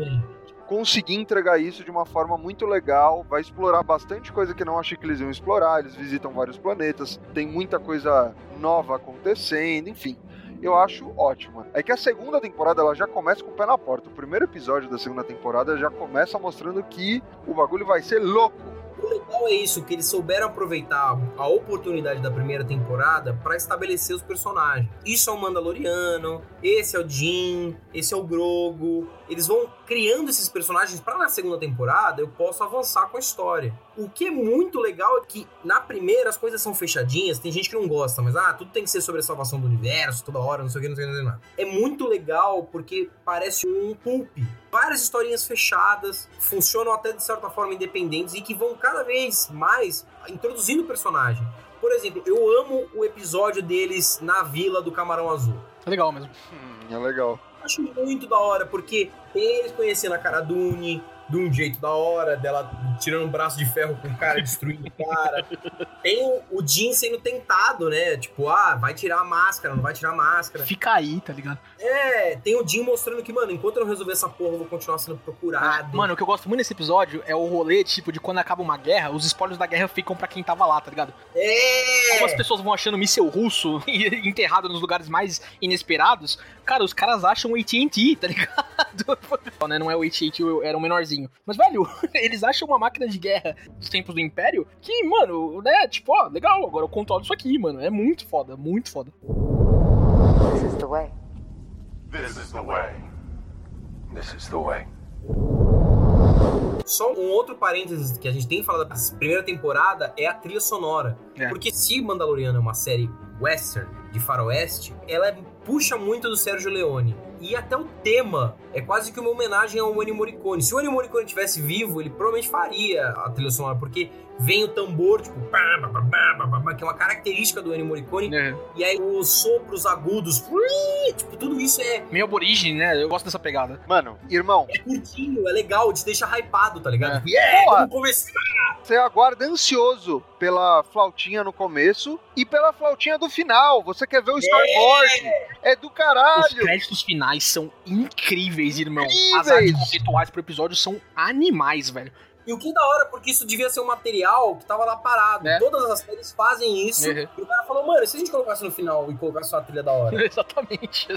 S2: conseguir entregar isso de uma forma muito legal, vai explorar bastante coisa que eu não achei que eles iam explorar, eles visitam vários planetas, tem muita coisa nova acontecendo, enfim. Eu acho ótima. É que a segunda temporada ela já começa com o pé na porta. O primeiro episódio da segunda temporada já começa mostrando que o bagulho vai ser louco.
S4: O legal é isso, que eles souberam aproveitar a oportunidade da primeira temporada para estabelecer os personagens. Isso é o Mandaloriano, esse é o Jin, esse é o Grogo. Eles vão criando esses personagens para na segunda temporada eu posso avançar com a história. O que é muito legal é que na primeira as coisas são fechadinhas, tem gente que não gosta, mas ah, tudo tem que ser sobre a salvação do universo, toda hora, não sei o que, não sei o que, não sei nada. É muito legal porque parece um pulp. Várias historinhas fechadas, funcionam até de certa forma independentes e que vão cada vez mais introduzindo o personagem. Por exemplo, eu amo o episódio deles na vila do Camarão Azul.
S3: É legal mesmo.
S2: Hum, é legal.
S4: Acho muito da hora, porque eles conhecendo a cara Dune de um jeito da hora, dela tirando um braço de ferro com o cara, destruindo o cara. Tem o, o Jin sendo tentado, né? Tipo, ah, vai tirar a máscara, não vai tirar a máscara.
S3: Fica aí, tá ligado?
S4: É, tem o Jin mostrando que, mano, enquanto eu não resolver essa porra, eu vou continuar sendo procurado.
S3: Mano, o que eu gosto muito nesse episódio é o rolê, tipo, de quando acaba uma guerra, os spoilers da guerra ficam pra quem tava lá, tá ligado?
S4: É!
S3: Como as pessoas vão achando míssel russo enterrado nos lugares mais inesperados, cara, os caras acham o AT&T, tá ligado? né, não é o AT&T, era um menorzinho. Mas, velho, eles acham uma máquina de guerra dos tempos do Império que, mano, né, tipo, ó, legal, agora eu controlo isso aqui, mano. É muito foda, muito foda.
S7: This is the way.
S6: This is the way. This is the way.
S4: Só um outro parênteses que a gente tem que falar da primeira temporada é a trilha sonora.
S3: É.
S4: Porque se Mandaloriano é uma série western de faroeste, ela puxa muito do Sérgio Leone. E até o tema é quase que uma homenagem ao Ennio Morricone. Se o Ennio Morricone tivesse vivo, ele provavelmente faria a trilha sonora, porque vem o tambor, tipo, que é uma característica do Ennio Morricone.
S3: É.
S4: E aí os sopros agudos, tipo, tudo isso é,
S3: Meio aborígene, né? Eu gosto dessa pegada.
S2: Mano, irmão,
S4: é curtinho, é legal, te deixa hypado, tá ligado?
S3: É.
S4: Yeah,
S2: Porra.
S4: vamos começar.
S2: você aguarda ansioso pela flautinha no começo e pela flautinha do final. Você quer ver o storyboard. É do
S3: Os
S2: caralho.
S3: créditos finais são incríveis, irmão. As
S2: Incríveis.
S3: artes conceituais pro episódio são animais, velho.
S4: E o que é da hora, porque isso devia ser um material que tava lá parado.
S3: É.
S4: Todas as séries fazem isso.
S3: Uhum.
S4: E o cara falou, mano, e se a gente colocasse no final e colocasse uma trilha da hora?
S3: Exatamente.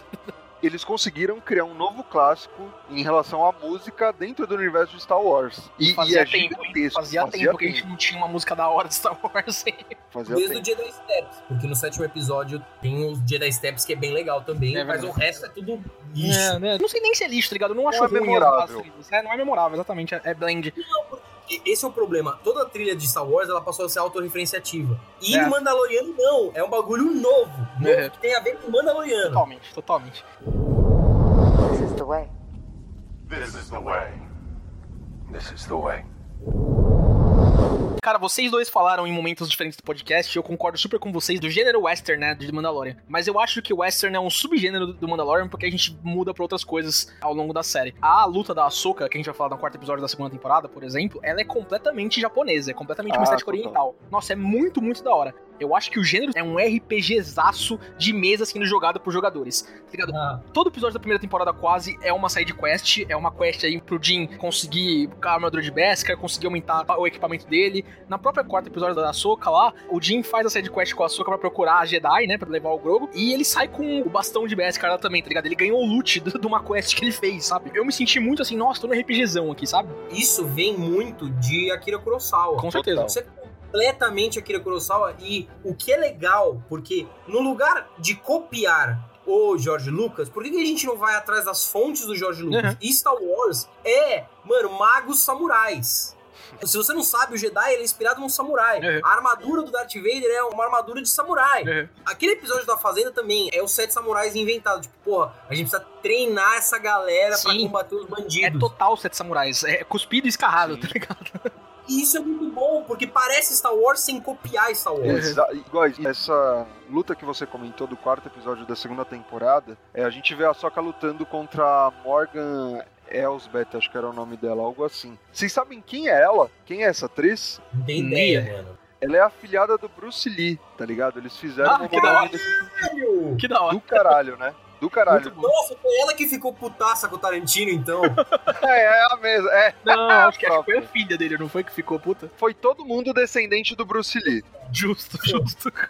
S2: Eles conseguiram criar um novo clássico em relação à música dentro do universo de Star Wars. E, e
S3: Fazia
S2: é
S3: tempo,
S2: gigantesco.
S3: Fazia, tempo que a gente não tinha uma música da hora de Star Wars.
S2: Fazia
S4: Desde
S2: tempo.
S4: o Jedi Steps. Porque no sétimo episódio tem os Jedi Steps que é bem legal também.
S3: É
S4: mas
S3: verdade.
S4: o resto é tudo lixo.
S3: É, né? Não sei nem se é lixo, tá ligado? Eu não acho
S2: é
S3: ruim as-
S2: memorável.
S3: É, não é memorável, exatamente. É, é blend.
S4: E Esse é o problema. Toda a trilha de Star Wars ela passou a ser autorreferenciativa. E
S3: É.
S4: Mandaloriano não. É um bagulho novo. Novo
S3: É.
S4: que tem a ver com o Mandaloriano.
S3: Totalmente, totalmente.
S7: This is the way.
S6: This is the way. This is the way.
S3: Cara, vocês dois falaram em momentos diferentes do podcast, eu concordo super com vocês do gênero western, né, de Mandalorian. Mas eu acho que o western é um subgênero do Mandalorian porque a gente muda pra outras coisas ao longo da série. A luta da Ahsoka, que a gente vai falar no quarto episódio da segunda temporada, por exemplo, ela é completamente japonesa, é completamente uma
S2: Ah,
S3: estética
S2: total.
S3: oriental. Nossa, é muito, muito da hora. Eu acho que o gênero é um RPGzaço de mesa sendo jogado por jogadores. Tá ligado?
S4: Ah,
S3: Todo episódio da primeira temporada quase é uma side quest, é uma quest aí pro Jin conseguir a armadura de Beskar, conseguir aumentar o equipamento dele. Na própria quarta episódio da Ahsoka lá, o Jin faz a side quest com a Ahsoka pra procurar a Jedi, né, pra levar o Grogu, e ele sai com o bastão de Beskar lá também, tá ligado? Ele ganhou o loot de uma quest que ele fez, sabe? Eu me senti muito assim, nossa, tô no RPGzão aqui, sabe?
S4: isso vem muito de Akira Kurosawa.
S3: Com certeza.
S4: É completamente Akira Kurosawa e o que é legal, porque no lugar de copiar o George Lucas, por que que a gente não vai atrás das fontes do George Lucas?
S3: Uhum.
S4: Star Wars é, mano, magos samurais. Se você não sabe, o Jedi ele é inspirado num samurai.
S3: Uhum.
S4: A armadura do Darth Vader é uma armadura de samurai.
S3: Uhum.
S4: Aquele episódio da Fazenda também é os sete samurais inventados. Tipo, porra, a gente precisa treinar essa galera pra
S3: Sim.
S4: combater os
S3: É
S4: bandidos.
S3: total Sete Samurais, é cuspido e escarrado, tá ligado?
S4: E isso é muito bom, porque parece Star Wars sem copiar Star Wars.
S2: Exa igual, essa luta que você comentou do quarto episódio da segunda temporada, é, a gente vê a Soca lutando contra a Morgan Elsbeth, acho que era o nome dela, algo assim. Vocês sabem quem é ela? Quem é essa atriz?
S4: Não tem
S3: Nem
S4: ideia, mano.
S2: Ela é a filhada do Bruce Lee, tá ligado? Eles fizeram
S3: Ah,
S2: uma
S3: que da hora. Que da hora.
S2: do caralho, né? Do caralho.
S3: Muito bom.
S4: Nossa, foi ela que ficou putaça com o Tarantino, então.
S2: É, é a mesma. É,
S3: Não, acho que, acho que foi a filha dele, não foi que ficou puta?
S2: foi todo mundo descendente do Bruce Lee.
S3: Justo, justo.
S7: This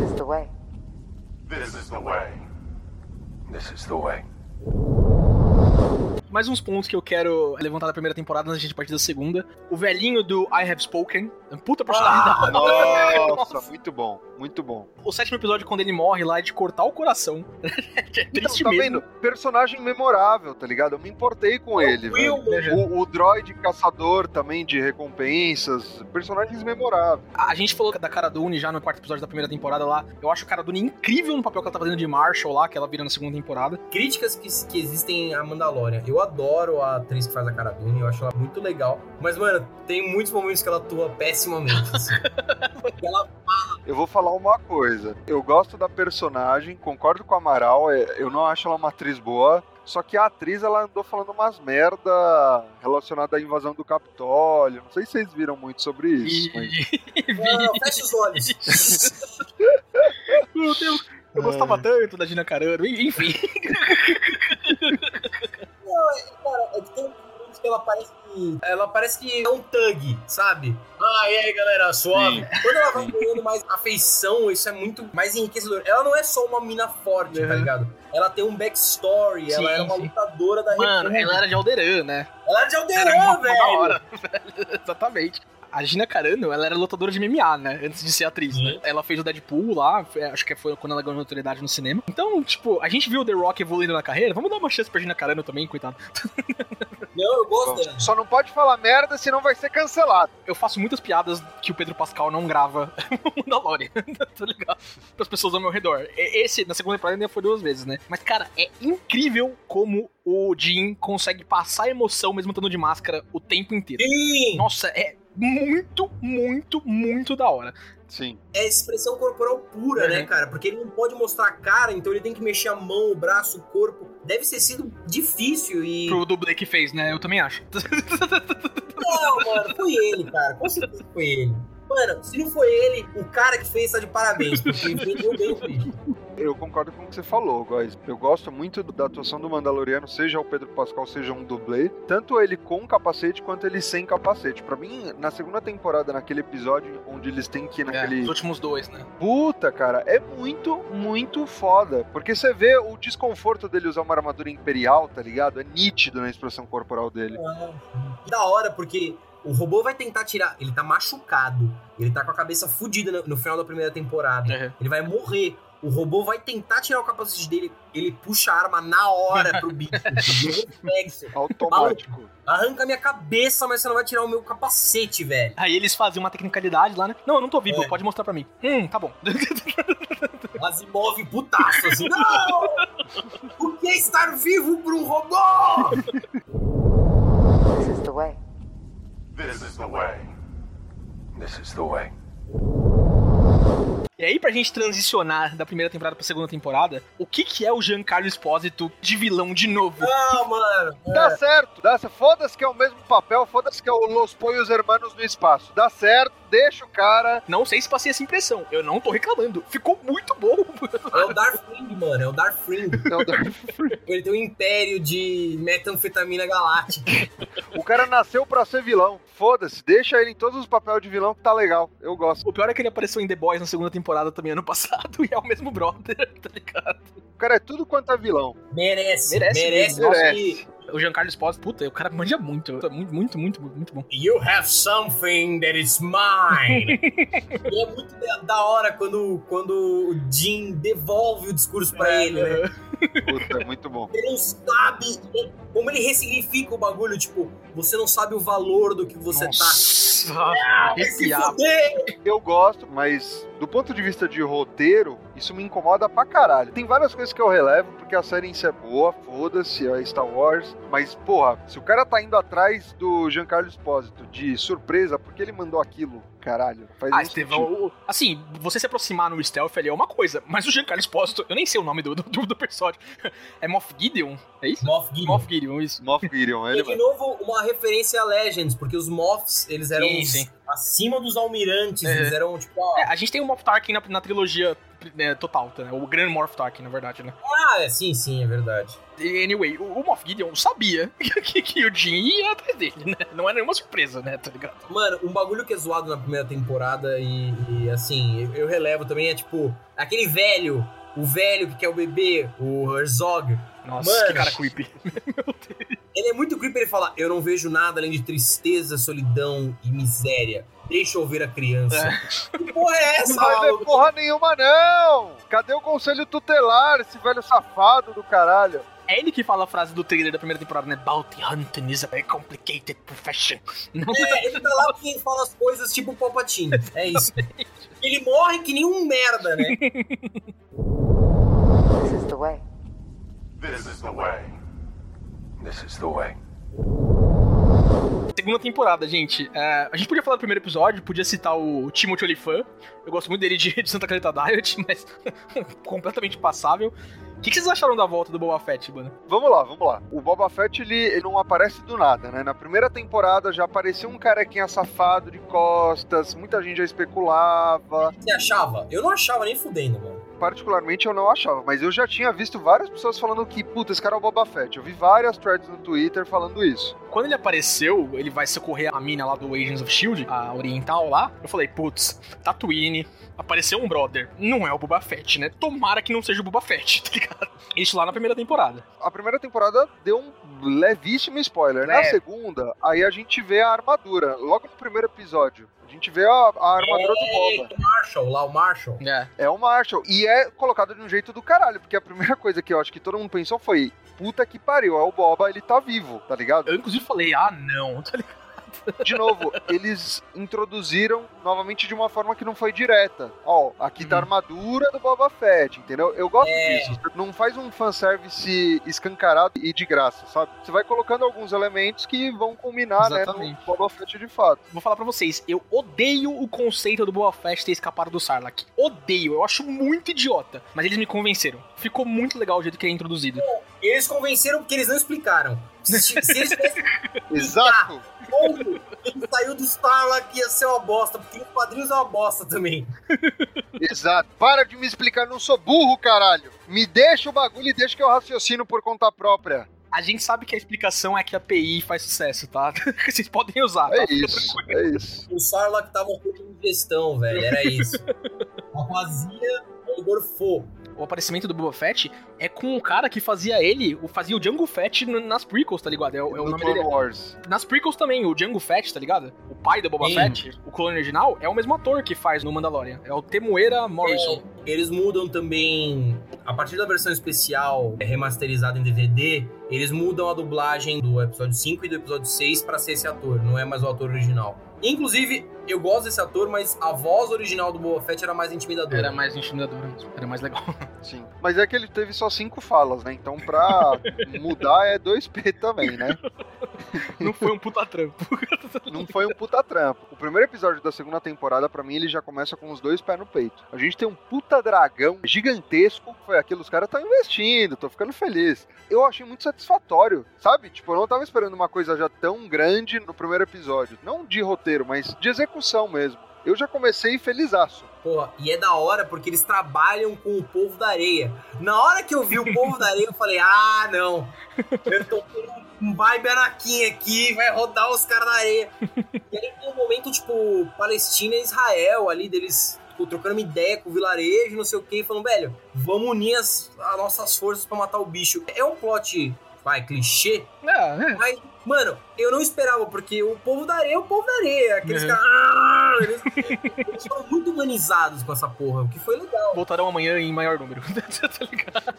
S7: is the way.
S6: This is the way. This is the way.
S3: Mais uns pontos que eu quero levantar da primeira temporada antes de partir da segunda. O velhinho do I Have Spoken. é Puta personagem da hora.
S2: Nossa, muito bom, muito bom.
S3: O sétimo episódio, quando ele morre lá, é de cortar o coração. é
S2: Então,
S3: triste
S2: tá
S3: mesmo.
S2: vendo? Personagem memorável, tá ligado? Eu me importei com ele, velho. O, o droid caçador também de recompensas. Personagens memoráveis.
S3: A gente falou da Cara Dune já no quarto episódio da primeira temporada lá. Eu acho a Cara Dune incrível no papel que ela tá fazendo de Marshall lá, que ela vira na segunda temporada.
S4: Críticas que, que existem a Mandalorian. Eu adoro a atriz que faz a Cara Dune, eu acho ela muito legal. Mas, mano, tem muitos momentos que ela atua pessimamente, assim. ela
S2: Eu vou falar uma coisa. Eu gosto da personagem, concordo com a Amaral. é- Eu não acho ela uma atriz boa. Só que a atriz, ela andou falando umas merda relacionada à invasão do Capitólio. Não sei se vocês viram muito sobre isso. mas-.
S4: Não, fecha os olhos.
S3: Meu Deus, eu gostava tanto da Gina Carano. Enfim.
S4: Cara, é que tem momentos que ela parece que. Ela parece que é um thug, sabe? Ah, e aí, galera, suave. Quando ela vai ganhando mais afeição, isso é muito mais enriquecedor. Ela não é só uma mina forte, tá
S3: Uhum.
S4: ligado? Ela tem um backstory, ela
S3: Sim,
S4: era uma
S3: sim.
S4: lutadora da
S3: Mano,
S4: República.
S3: ela era de Alderan, né?
S4: Ela era de
S3: Era
S4: Alderan,
S3: da
S4: velho!
S3: hora, velho. Exatamente. A Gina Carano, ela era lutadora de MMA, né? Antes de ser atriz, né?
S4: Uhum.
S3: Ela fez o Deadpool lá, foi- acho que foi quando ela ganhou notoriedade no cinema. Então, tipo, a gente viu o The Rock evoluindo na carreira, vamos dar uma chance pra Gina Carano também, coitado.
S4: Não, eu gosto dela.
S2: Só não pode falar merda, senão vai ser cancelado.
S3: Eu faço muitas piadas que o Pedro Pascal não grava o Mandalorian, tá ligado? Para as pessoas ao meu redor. Esse, na segunda temporada, ainda foi duas vezes, né? Mas, cara, é incrível como o Jim consegue passar emoção mesmo estando de máscara o tempo inteiro.
S4: Sim!
S3: Nossa, é muito, muito, muito da hora.
S2: Sim.
S4: É expressão corporal pura,
S3: Uhum.
S4: né, cara? Porque ele não pode mostrar a cara, então ele tem que mexer a mão, o braço, o corpo. Deve ter sido difícil e.
S3: Pro dublê que fez, né? Eu também acho.
S4: Não, mano, foi ele, cara. Com certeza foi ele. Mano, se não foi ele, o cara que fez tá de parabéns, porque vendeu bem o vídeo.
S2: Eu concordo com o que você falou, guys. Eu gosto muito da atuação do Mandaloriano, seja o Pedro Pascal, seja um dublê. Tanto ele com capacete quanto ele sem capacete. Pra mim, na segunda temporada, naquele episódio onde eles têm que ir
S3: É,
S2: naquele.
S3: os últimos dois, né?
S2: Puta, cara, é muito, muito foda. Porque você vê o desconforto dele usar uma armadura imperial, tá ligado? É nítido na expressão corporal dele.
S4: Que da hora, porque o robô vai tentar tirar. Ele tá machucado. Ele tá com a cabeça fudida no, no final da primeira temporada.
S3: Uhum.
S4: Ele vai morrer. O robô vai tentar tirar o capacete dele. Ele puxa a arma na hora pro bicho. reflexo.
S2: Automático.
S4: Arranca minha cabeça, mas você não vai tirar o meu capacete, velho.
S3: Aí eles faziam uma tecnicalidade lá, né? Não, eu não tô vivo,
S4: É.
S3: pode mostrar pra mim. Hum, tá bom.
S4: Asimov putaço, assim. Não! O que é estar vivo um robô?
S7: This is the way.
S6: This is the way. This is the way.
S3: E aí, pra gente transicionar da primeira temporada pra segunda temporada, o que que é o Giancarlo Espósito de vilão de novo?
S4: Não, mano.
S2: Dá certo, dá certo. Foda-se que é o mesmo papel, foda-se que é o Los Poios Hermanos no espaço. Dá certo, deixa o cara.
S3: Não sei se passei essa impressão. Eu não tô reclamando. Ficou muito bom.
S4: É o Darfring, mano. É o Darfring.
S2: Não, dá-
S4: Ele tem um império de metanfetamina galáctica.
S2: o cara nasceu pra ser vilão. Foda-se, deixa ele em todos os papéis de vilão que tá legal. Eu gosto.
S3: O pior é que ele apareceu em The Boys na segunda temporada também ano passado e é o mesmo brother, tá ligado?
S2: O cara é tudo quanto é vilão.
S4: Merece.
S3: Merece
S4: Merece. merece.
S3: O Giancarlo Espósito, puta, o cara manja muito. Muito, muito, muito, muito bom.
S4: You have something that is mine. e é muito da, hora quando, quando o Jim devolve o discurso pra ele, né?
S2: Puta, é muito bom.
S4: Ele não sabe como ele ressignifica o bagulho. Tipo, você não sabe o valor do que você tá.
S3: Nossa,
S4: se
S3: arrepiado.
S4: fuder!
S2: Eu gosto, mas do ponto de vista de roteiro, isso me incomoda pra caralho. Tem várias coisas que eu relevo, porque a série em si é boa, foda-se, é Star Wars. Mas, porra, se o cara tá indo atrás do Giancarlo Espósito de surpresa, porque ele mandou aquilo, caralho, faz
S3: Ah, Estevão, assim, você se aproximar no stealth ali é uma coisa, mas o Giancarlo Espósito, eu nem sei o nome do, do, do personagem. É Moff Gideon? É isso?
S4: Moff Gideon.
S3: Moff Gideon, isso.
S2: Moff Gideon,
S4: E
S2: ele,
S4: de novo, uma referência a Legends, porque os Moffs, eles eram
S3: Sim, sim.
S4: acima dos almirantes,
S3: É.
S4: eles eram tipo, ó,
S3: É, a gente tem o Moff Tarkin na, na trilogia né, total, tá, né? O Grand Moff Tarkin, na verdade, né?
S4: ah, é, sim, sim, é verdade.
S3: Anyway, o, o Moff Gideon sabia que, que o Jin ia atrás dele, né? Não era nenhuma surpresa, né? Tá ligado?
S4: Mano, um bagulho que é zoado na primeira temporada e, e, assim, eu, eu relevo também é tipo, aquele velho, o velho que quer o bebê, o Herzog.
S3: Nossa,
S4: Mano.
S3: que cara creepy.
S4: Ele é muito creepy, ele fala, eu não vejo nada além de tristeza, solidão e miséria. Deixa eu ver a criança. Que porra é essa,
S2: Não vai ver porra nenhuma, não! Cadê o conselho tutelar, esse velho safado do caralho?
S3: É ele que fala a frase do trailer da primeira temporada, né? Bounty hunting is a very complicated profession. Não,
S4: É, ele tá lá porque ele fala as coisas tipo o Palpatine. É isso. Ele morre que nem um merda, né?
S7: This is the way.
S6: This is the way. This is the way.
S3: Segunda temporada, gente. É, a gente podia falar do primeiro episódio, podia citar o Timothy Olyphant. Eu gosto muito dele de, de Santa Clarita Diet, mas completamente passável. O que, que vocês acharam da volta do Boba Fett, mano?
S2: Vamos lá, vamos lá. O Boba Fett, ele, ele não aparece do nada, né? Na primeira temporada já apareceu um carequinha safado de costas, muita gente já especulava.
S4: Você achava? Eu não achava nem fudendo, mano.
S2: Particularmente eu não achava, mas eu já tinha visto várias pessoas falando que, puta, esse cara é o Boba Fett. Eu vi várias threads no Twitter falando isso.
S3: Quando ele apareceu, ele vai socorrer a mina lá do Agents of Shield, a oriental lá. Eu falei, putz, Tatooine, apareceu um brother. Não é o Boba Fett, né? Tomara que não seja o Boba Fett, tá ligado? Isso lá na primeira temporada.
S2: A primeira temporada deu um levíssimo spoiler. Na
S3: É.
S2: segunda, aí a gente vê a armadura. Logo no primeiro episódio, a gente vê a, a armadura do Boba.
S4: É, o Marshall, lá o Marshall.
S3: É.
S2: É o Marshall. E é colocado de um jeito do caralho, porque a primeira coisa que eu acho que todo mundo pensou foi: puta que pariu, é o Boba, ele tá vivo, tá ligado?
S3: Eu inclusive falei, ah, não, tá ligado?
S2: De novo, eles introduziram novamente de uma forma que não foi direta. Ó, aqui tá a
S3: Uhum.
S2: armadura do Boba Fett, entendeu? Eu gosto
S4: É.
S2: disso. Não faz um fanservice escancarado e de graça, sabe? Você vai colocando alguns elementos que vão combinar, né,
S3: Exatamente.
S2: no Boba Fett de fato.
S3: Vou falar pra vocês, eu odeio o conceito do Boba Fett ter escapado do Sarlacc. Odeio, eu acho muito idiota. Mas eles me convenceram. Ficou muito legal o jeito que é introduzido.
S4: Eles convenceram porque eles não explicaram. Se, se eles
S2: Exato!
S4: Ponto, ele saiu do Starlock ia ser uma bosta, porque os quadrinhos é uma bosta também.
S2: Exato. Para de me explicar, não sou burro, caralho. Me deixa o bagulho e deixa que eu raciocino por conta própria.
S3: A gente sabe que a explicação é que a PI faz sucesso, tá? Vocês podem usar, tá?
S2: É
S3: Fica
S2: isso, é isso.
S4: O Sarlacc tava com ingestão, velho, era isso. Rapazinha, ele gorfou.
S3: O aparecimento do Boba Fett é com o cara que fazia ele, o fazia o Jango Fett nas prequels, tá ligado? É, o- é o
S2: no
S3: nome
S2: Clone
S3: dele.
S2: Wars.
S3: Nas prequels também, o Jango Fett, tá ligado? O pai do Boba
S4: Sim.
S3: Fett, o clone original, é o mesmo ator que faz no Mandalorian. É o Temuera Morrison.
S4: É, eles mudam também, a partir da versão especial é, remasterizada em DVD, eles mudam a dublagem do episódio 5 e do episódio 6 pra ser esse ator, não é mais o ator original. Inclusive, eu gosto desse ator, mas a voz original do Boba Fett era mais intimidadora.
S3: Era mais intimidador mesmo, era mais legal.
S2: Sim. Mas é que ele teve só cinco falas, né? Então pra mudar é 2P também, né?
S3: Não foi um puta trampo.
S2: Não foi um puta trampo. O primeiro episódio da segunda temporada, pra mim, ele já começa com os dois pés no peito. A gente tem um puta dragão gigantesco. Foi aquilo, os caras estão investindo, tô ficando feliz. Eu achei muito satisfatório, sabe? Tipo, eu não tava esperando uma coisa já tão grande no primeiro episódio. Não de roteiro, mas de execução mesmo. Eu já comecei felizaço.
S4: Porra, e é da hora porque eles trabalham com o povo da areia. Na hora que eu vi o povo da areia, eu falei, ah, não. Eu tô tendo um vibe Anakin aqui, vai rodar os caras na areia. E aí tem um momento, tipo, Palestina e Israel ali, deles tipo, trocando uma ideia com o vilarejo, não sei o que, falando, velho, vamos unir as, as nossas forças pra matar o bicho. É um plot, vai, clichê,
S3: É, é.
S4: mas, mano, eu não esperava, porque o povo da areia é o povo da areia. Aqueles
S3: Uhum.
S4: caras. "Ah", Eles, eles foram muito humanizados com essa porra, o que foi legal.
S3: Voltarão amanhã em maior número. tá ligado?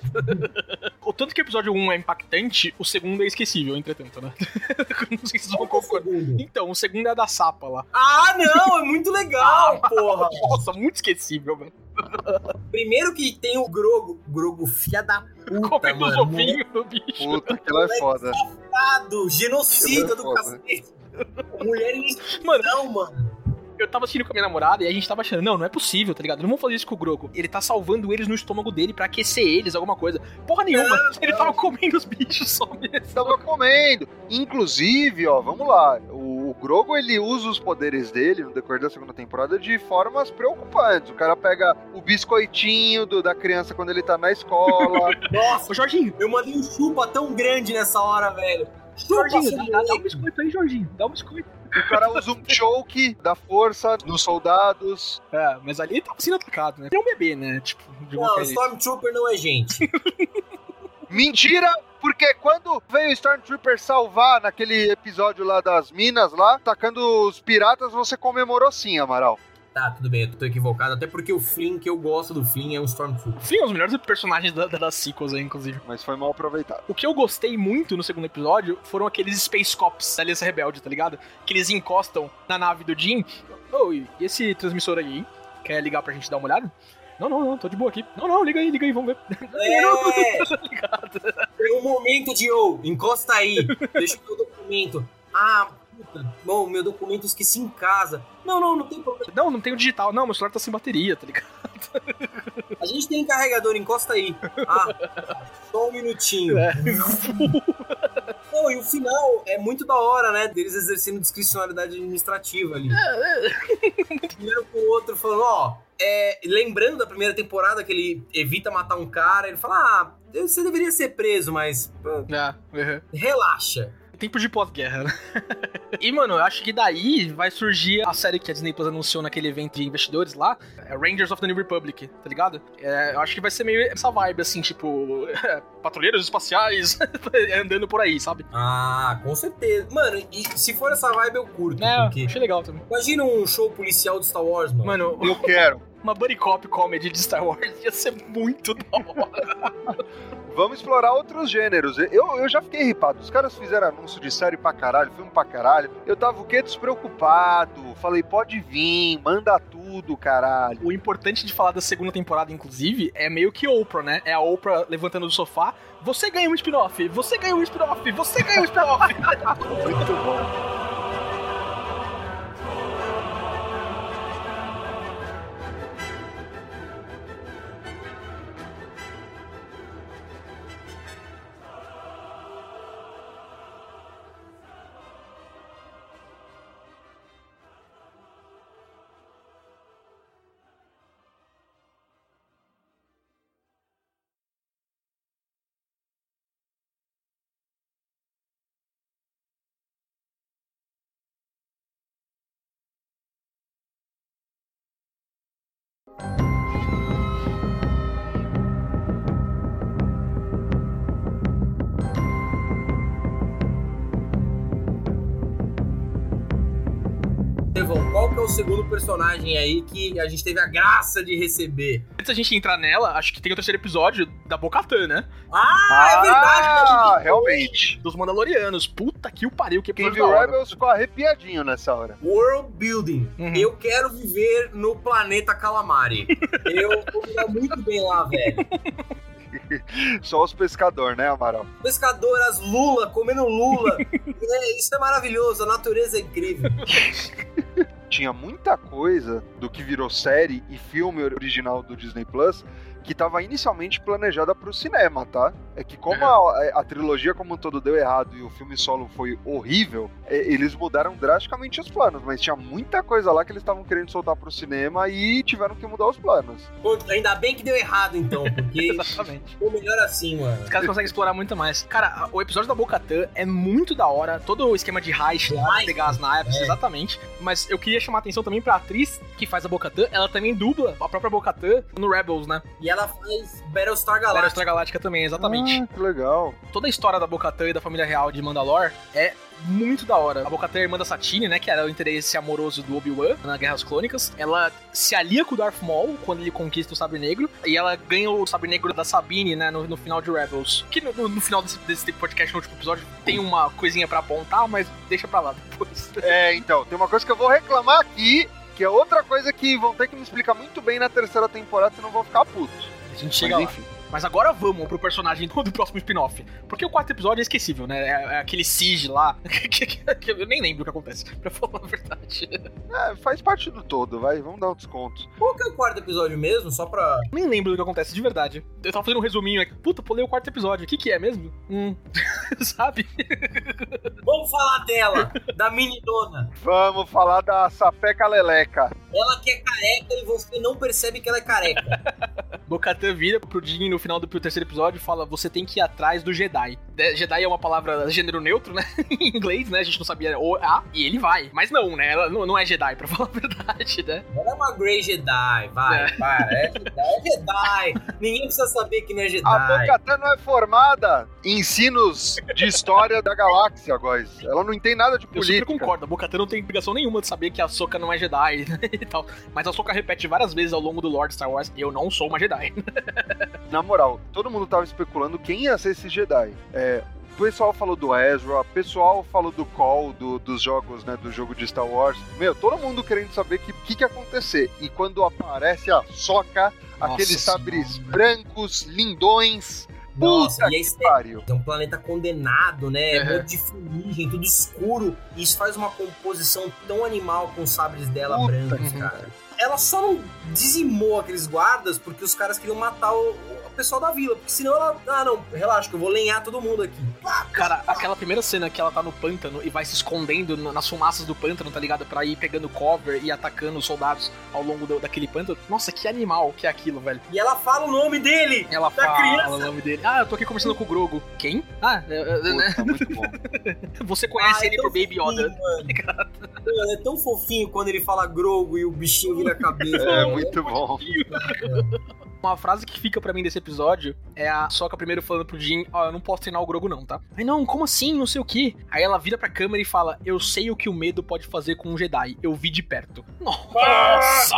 S3: o tanto que o episódio 1 é impactante, o segundo é esquecível, entretanto, né? Não sei se vocês vão concordar. Então, o segundo é a da Sapa lá.
S4: Ah, não, é muito legal, porra.
S3: Nossa, muito esquecível, velho.
S4: Primeiro que tem o Grogo. Grogo, filha da puta,
S3: Comendo os
S4: mano.
S3: ovinhos do bicho.
S2: Puta, aquilo é foda.
S4: Molecado, genocida do cacete. Mulher em
S3: Mano,
S4: não, mano.
S3: eu tava assistindo com a minha namorada e a gente tava achando, não, não é possível, tá ligado? Não vamos fazer isso com o Grogo. Ele tá salvando eles no estômago dele pra aquecer eles, alguma coisa. Porra nenhuma. ele tava comendo os bichos só mesmo.
S2: Tava comendo. Inclusive, ó, vamos lá. O Grogo ele usa os poderes dele no decorrer da segunda temporada de formas preocupantes. O cara pega o biscoitinho do- da criança quando ele tá na escola.
S4: Nossa,
S3: Jorginho,
S4: eu mandei um chupa tão grande nessa hora, velho. Chupa,
S3: Jorginho, dá, dá- um biscoito aí, Jorginho. Dá um biscoito.
S2: o cara usa um choke da força nos soldados.
S3: É, mas ali ele tava sendo atacado, né? É um bebê, né? Tipo, de
S4: Não,
S3: qualquer jeito.
S4: Stormtrooper não é gente.
S2: Mentira! Porque quando veio o Stormtrooper salvar naquele episódio lá das minas lá, atacando os piratas, você comemorou sim, Amaral.
S4: Tá, tudo bem, eu tô equivocado. Até porque o Flynn, que eu gosto do Flynn, é um Stormtrooper.
S3: Sim, é um dos melhores personagens da, da, das sequels aí, inclusive.
S2: Mas foi mal aproveitado.
S3: O que eu gostei muito no segundo episódio foram aqueles Space Cops da Aliança Rebelde, tá ligado? Que eles encostam na nave do Jim. Ô, e esse transmissor aí, hein? Quer ligar pra gente dar uma olhada? Não, não, não, tô de boa aqui. Não, não, liga aí, liga aí, vamos ver.
S4: É, tem um momento de, ô, encosta aí, deixa o meu documento. Ah, puta, bom, meu documento esqueci em casa. Não, não, não tem problema.
S3: Não, não tem o digital. Não, meu celular tá sem bateria, tá ligado?
S4: A gente tem carregador, encosta aí. Ah, só um minutinho.
S3: É.
S4: Pô, e o final é muito da hora, né? Deles exercendo discricionalidade administrativa ali. Primeiro com o outro falando, ó. É, lembrando da primeira temporada que ele evita matar um cara, ele fala: Ah, você deveria ser preso, mas
S3: É, uhum.
S4: relaxa.
S3: Tempo de pós-guerra, né? e, mano, eu acho que daí vai surgir a série que a Disney Plus anunciou naquele evento de investidores lá, é Rangers of the New Republic, tá ligado? É, eu acho que vai ser meio essa vibe, assim, tipo, patrulheiros espaciais andando por aí, sabe?
S4: Ah, com certeza. Mano, e se for essa vibe, eu curto.
S3: É,
S4: porque...
S3: achei legal também.
S4: Imagina um show policial de Star Wars, mano.
S3: Mano,
S2: Eu quero.
S3: uma buddy cop comedy de Star Wars ia ser muito da hora.
S2: Vamos explorar outros gêneros. Eu, eu já fiquei ripado. Os caras fizeram anúncio de série pra caralho, filme pra caralho. Eu tava o quê? Despreocupado. Falei, pode vir, manda tudo, caralho.
S3: O importante de falar da segunda temporada, inclusive, é meio que Oprah, né? É a Oprah levantando do sofá. Você ganhou um spin-off, você ganhou um spin-off, você ganhou um spin-off.
S2: Muito bom.
S4: Segundo personagem aí que a gente teve a graça de receber?
S3: Antes da gente entrar nela, acho que tem o terceiro episódio da Bocatã, né?
S4: Ah, é verdade!
S2: Ah, realmente.
S3: Dos Mandalorianos. Puta que o pariu, que
S2: Quem viu. Rebels ficou arrepiadinho nessa hora.
S4: World Building.
S3: Uhum.
S4: Eu quero viver no planeta Calamari. Eu vou me dar muito bem lá, velho.
S2: Só os pescadores, né, Amaral?
S4: Pescador, as lula, comendo lula. É, isso é maravilhoso, a natureza é incrível.
S2: Tinha muita coisa do que virou série e filme original do Disney Plus que estava inicialmente planejada para o cinema, tá? É que como a, a trilogia como um todo deu errado e o filme solo foi horrível, é, eles mudaram drasticamente os planos, mas tinha muita coisa lá que eles estavam querendo soltar para o cinema e tiveram que mudar os planos.
S4: Pô, ainda bem que deu errado, então, porque
S3: Exatamente.
S4: ficou melhor assim, mano.
S3: Os caras conseguem explorar muito mais. Cara, o episódio da Bocatã é muito da hora. Todo o esquema de heist lá, pegar as naves,
S4: é.
S3: exatamente. Mas eu queria chamar a atenção também pra atriz que faz a Bocatã. Ela também dubla a própria Bocatã no Rebels, né?
S4: E ela faz Battlestar
S3: Battlestar
S4: Galactica.
S3: Também, exatamente.
S2: Ah, que legal.
S3: Toda a história da Bocatã e da família real de Mandalore é muito da hora. A Bocatã é irmã da Satine, né? Que era o interesse amoroso do Obi-Wan na Guerras Clônicas. Ela se alia com o Darth Maul quando ele conquista o Sabre Negro. E ela ganha o Sabre Negro da Sabine, né? No, no final de Rebels. Que no, no- no final desse, desse podcast, no último episódio, tem uma coisinha pra apontar, mas deixa pra lá depois.
S2: É, então, tem uma coisa que eu vou reclamar aqui, que é outra coisa que vão ter que me explicar muito bem na terceira temporada, senão eu vou ficar puto.
S3: A gente chega
S2: Mas
S3: lá.
S2: enfim.
S3: Mas agora vamos pro personagem do, do próximo spin-off. Porque o quarto episódio é esquecível, né? É, é aquele Siege lá. que- que- que eu nem lembro o que acontece, pra falar a verdade.
S2: É, faz parte do todo, vai, vamos dar um desconto.
S4: Qual que é o quarto episódio mesmo? Só pra.
S3: Nem lembro do que acontece, de verdade. Eu tava fazendo um resuminho aqui. Puta, pulei o quarto episódio. O que que é mesmo? Hum. Sabe?
S4: Vamos falar dela, da meninona.
S2: Vamos falar da Sapeca Leleca.
S4: Ela que é careca e você não percebe que ela é careca.
S3: Bocatan vira pro Jin no final do terceiro episódio fala: Você tem que ir atrás do Jedi. De- Jedi é uma palavra gênero neutro, né? em inglês, né? A gente não sabia o A e ele vai. Mas não, né? Ela não, não é Jedi, pra falar a verdade, né?
S4: Ela é uma Grey Jedi, vai,
S3: É.
S4: para. É Jedi, é Jedi. Ninguém precisa saber que não é Jedi.
S2: A Bocatã não é formada em ensinos de história da galáxia, guys. Ela não entende nada de
S3: Eu super
S2: política.
S3: concordo, a Bocatan não tem obrigação nenhuma de saber que a Soka não é Jedi né, e tal. Mas a Soka repete várias vezes ao longo do Lord Star Wars: Eu não sou uma Jedi.
S2: Na moral, todo mundo tava especulando quem ia ser esse Jedi. É, o pessoal falou do Ezra, o pessoal falou do Call, do- dos jogos, né, do jogo de Star Wars. Meu, todo mundo querendo saber o que, que, que ia acontecer. E quando aparece a Soca,
S3: Nossa
S2: aqueles sabres
S3: Senhora.
S2: brancos, lindões,
S4: Nossa,
S2: puta
S4: e a
S2: que pariu.
S4: é um planeta condenado, né? É monte de fuligem, tudo escuro. E isso faz uma composição tão animal com os sabres dela
S2: Puta
S4: brancos, cara. Ela só não dizimou aqueles guardas porque os caras queriam matar o pessoal da vila. Porque senão ela. Ah, não, relaxa, que eu vou lenhar todo mundo aqui.
S3: Cara, aquela primeira cena que ela tá no pântano e vai se escondendo nas fumaças do pântano, tá ligado? Pra ir pegando cover e atacando os soldados ao longo do- daquele pântano. Nossa, que animal que é aquilo, velho.
S4: E ela fala o nome dele!
S3: Ela fala
S4: criança.
S3: o nome dele. Ah, eu tô aqui conversando com o Grogo. Quem? Ah, é, é, né?
S2: Puta, muito bom.
S3: você conhece
S4: Ah, é
S3: ele
S4: tão
S3: por Baby Yoda.
S4: mano. É tão fofinho quando ele fala Grogo e o bichinho vira a cabeça.
S2: É, muito bom.
S3: Uma frase que fica pra mim desse episódio é a Soca primeiro falando pro Jin, ó, eu não posso treinar o Grogo não, tá? Aí não, como assim? Não sei o que. Aí ela vira pra câmera e fala, eu sei o que o medo pode fazer com um Jedi, eu vi de perto. Nossa!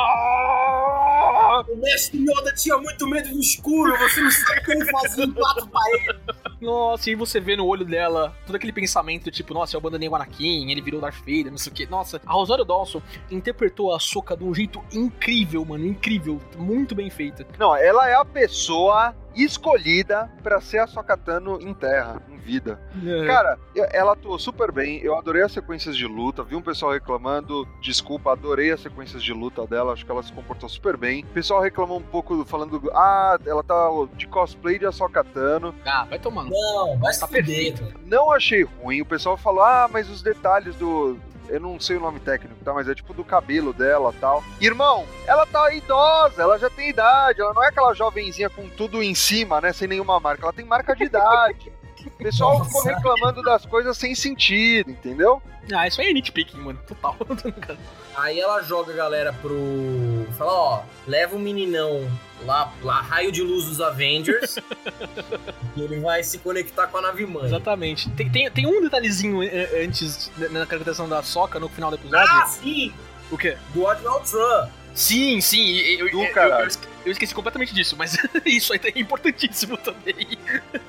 S4: O mestre Yoda tinha muito medo do escuro, você não sabe o que ele fazia em quatro paredes.
S3: Nossa, e você vê no olho dela todo aquele pensamento, tipo, nossa, eu abandonei o Anakin, ele virou Darth Vader, não sei o que. Nossa, a Rosário Dawson interpretou a Soca de um jeito incrível, mano, incrível, muito bem feita.
S2: Não, ela é a pessoa escolhida pra ser a Sokatano em terra, em vida. Cara, eu- ela atuou super bem. Eu adorei as sequências de luta. Vi um pessoal reclamando. Desculpa, adorei as sequências de luta dela. Acho que ela se comportou super bem. O pessoal reclamou um pouco falando. Ah, ela tá de cosplay de Ahsoka-Tano.
S3: Ah, vai tomando.
S4: Não, vai
S3: Tá
S4: se fuder.
S2: Não achei ruim. O pessoal falou. Ah, mas os detalhes do. Eu não sei o nome técnico, tá? Mas é tipo do cabelo dela tal. Irmão, ela tá idosa, ela já tem idade. Ela não é aquela jovenzinha com tudo em cima, né? Sem nenhuma marca. Ela tem marca de idade. O pessoal
S4: Nossa.
S2: ficou reclamando das coisas sem sentido, entendeu?
S3: Ah, isso aí é nitpicking, mano, total.
S4: Aí ela joga a galera pro. Fala, ó, leva o meninão lá, lá raio de luz dos Avengers. e ele vai se conectar com a nave mãe.
S3: Exatamente. Tem, tem, tem um detalhezinho eh, antes né, na caracterização da Soca no final do episódio.
S4: Ah, sim!
S3: O quê?
S4: Do Admiral Tran.
S3: Sim, sim. Eu, eu,
S2: Do
S3: eu- eu Eu esqueci completamente disso, mas isso aí é importantíssimo também.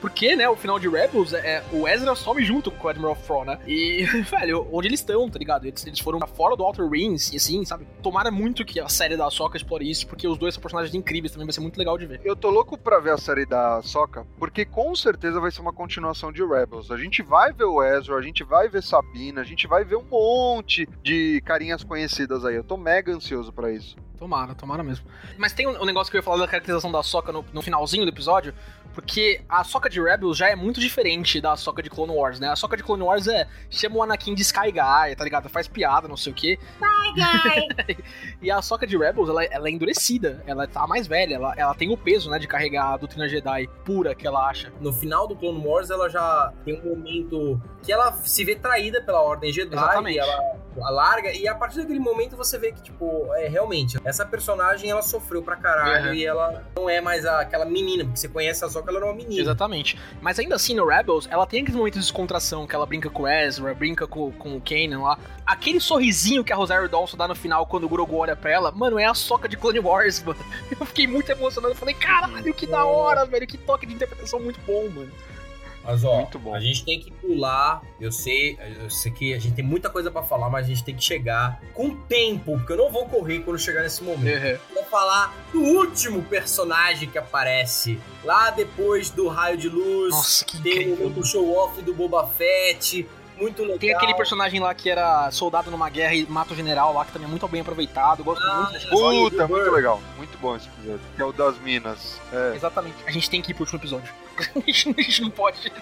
S3: Porque, né, o final de Rebels, é, o Ezra some junto com o Admiral Thrawn, né? E, velho, onde eles estão, tá ligado? Eles, eles foram pra fora do Outer Rings, e assim, sabe? Tomara muito que a série da Ahsoka explore isso, porque os dois são personagens incríveis também, vai ser muito legal de ver.
S2: Eu tô louco pra ver a série da Soca, porque com certeza vai ser uma continuação de Rebels. A gente vai ver o Ezra, a gente vai ver Sabina, a gente vai ver um monte de carinhas conhecidas aí. Eu tô mega ansioso pra isso.
S3: Tomara, tomara mesmo. Mas tem um, um negócio que eu ia falar da caracterização da Soca no, no finalzinho do episódio, porque a Soca de Rebels já é muito diferente da Soca de Clone Wars, né? A Soca de Clone Wars é chama o Anakin de Sky Guy, tá ligado? Faz piada, não sei o quê. e a Soca de Rebels, ela, ela é endurecida, ela tá mais velha, ela, ela tem o peso, né, de carregar a doutrina Jedi pura que ela acha.
S4: No final do Clone Wars, ela já tem um momento que ela se vê traída pela Ordem Jedi.
S3: Exatamente.
S4: E ela larga. E a partir daquele momento você vê que, tipo, é realmente, essa personagem ela sofreu pra caralho
S3: Uhum.
S4: e ela não é mais a- aquela menina, porque você conhece a Soca, ela era uma menina.
S3: Exatamente. Mas ainda assim, no Rebels, ela tem aqueles momentos de descontração, que ela brinca com o Ezra, brinca com, com o Kanan lá. Aquele sorrisinho que a Rosário Dawson dá no final quando o Grogu olha pra ela, mano, é a soca de Clone Wars, mano. Eu fiquei muito emocionado. Eu falei, caralho, que da hora, velho. Que toque de interpretação muito bom, mano.
S4: Mas ó,
S2: Muito bom.
S4: a gente tem que pular. Eu sei, eu sei que a gente tem muita coisa pra falar, mas a gente tem que chegar com tempo, porque eu não vou correr quando chegar nesse momento.
S3: Uhum.
S4: Vou falar do último personagem que aparece lá depois do raio de luz.
S3: Nossa, que
S4: tem o
S3: incrível.
S4: momento show-off do Boba Fett. Muito legal.
S3: Tem aquele personagem lá que era soldado numa guerra e mata o general lá, que também é muito bem aproveitado. Eu gosto
S4: Ah,
S3: muito desse
S2: Puta, muito legal. Muito bom esse episódio. Que é o das minas. É.
S3: Exatamente. A gente tem que ir pro último episódio. a, gente, não pode.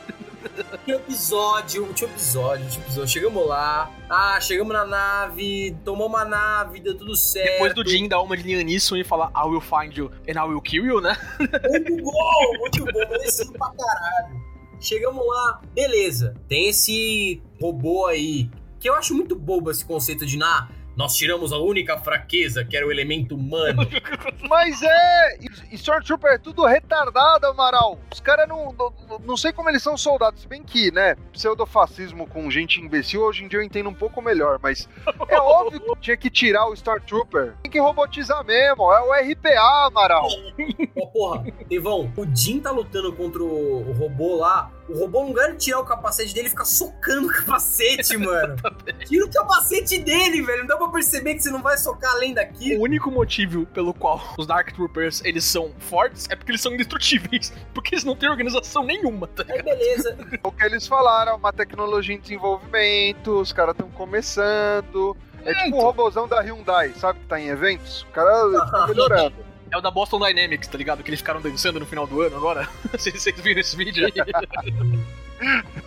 S4: Último episódio, último episódio, último episódio. Chegamos lá. Ah, chegamos na nave, tomamos a nave, deu tudo certo.
S3: Depois do Jin dar uma de Liam Neeson e falar I will find you and I will kill you, né?
S4: Muito bom, muito bom, merecido pra caralho. Chegamos lá, beleza. Tem esse robô aí, que eu acho muito bobo esse conceito de, nah, nós tiramos a única fraqueza, que era o elemento humano.
S2: Mas é! e- Stormtrooper é tudo retardado, Amaral. Os caras não, não. Não sei como eles são soldados. Se bem que, né? Pseudofascismo com gente imbecil, hoje em dia eu entendo um pouco melhor. Mas é óbvio que tinha que tirar o Stormtrooper. Tem que robotizar mesmo. É o RPA, Amaral.
S4: Ó, porra, Devão, o Jin tá lutando contra o robô lá. O robô, no lugar de tirar o capacete dele, fica socando o capacete, mano. Tira o capacete dele, velho. Não dá pra perceber que você não vai socar além daqui.
S3: O único motivo pelo qual os Dark Troopers eles são fortes é porque eles são indestrutíveis. Porque eles não têm organização nenhuma, tá ligado?
S4: beleza.
S2: O que eles falaram, uma tecnologia em desenvolvimento, os caras estão começando. É tipo um robôzão da Hyundai, sabe que tá em eventos? O cara tá melhorando.
S3: É o da Boston Dynamics, tá ligado? Que eles ficaram dançando no final do ano agora. Vocês vocês viram esse vídeo aí?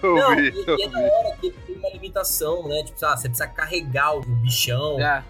S2: Eu
S4: Não,
S2: vi,
S4: e,
S2: eu
S4: e é da hora que tem uma limitação, né? Tipo, ah, você precisa carregar o bichão,
S3: É.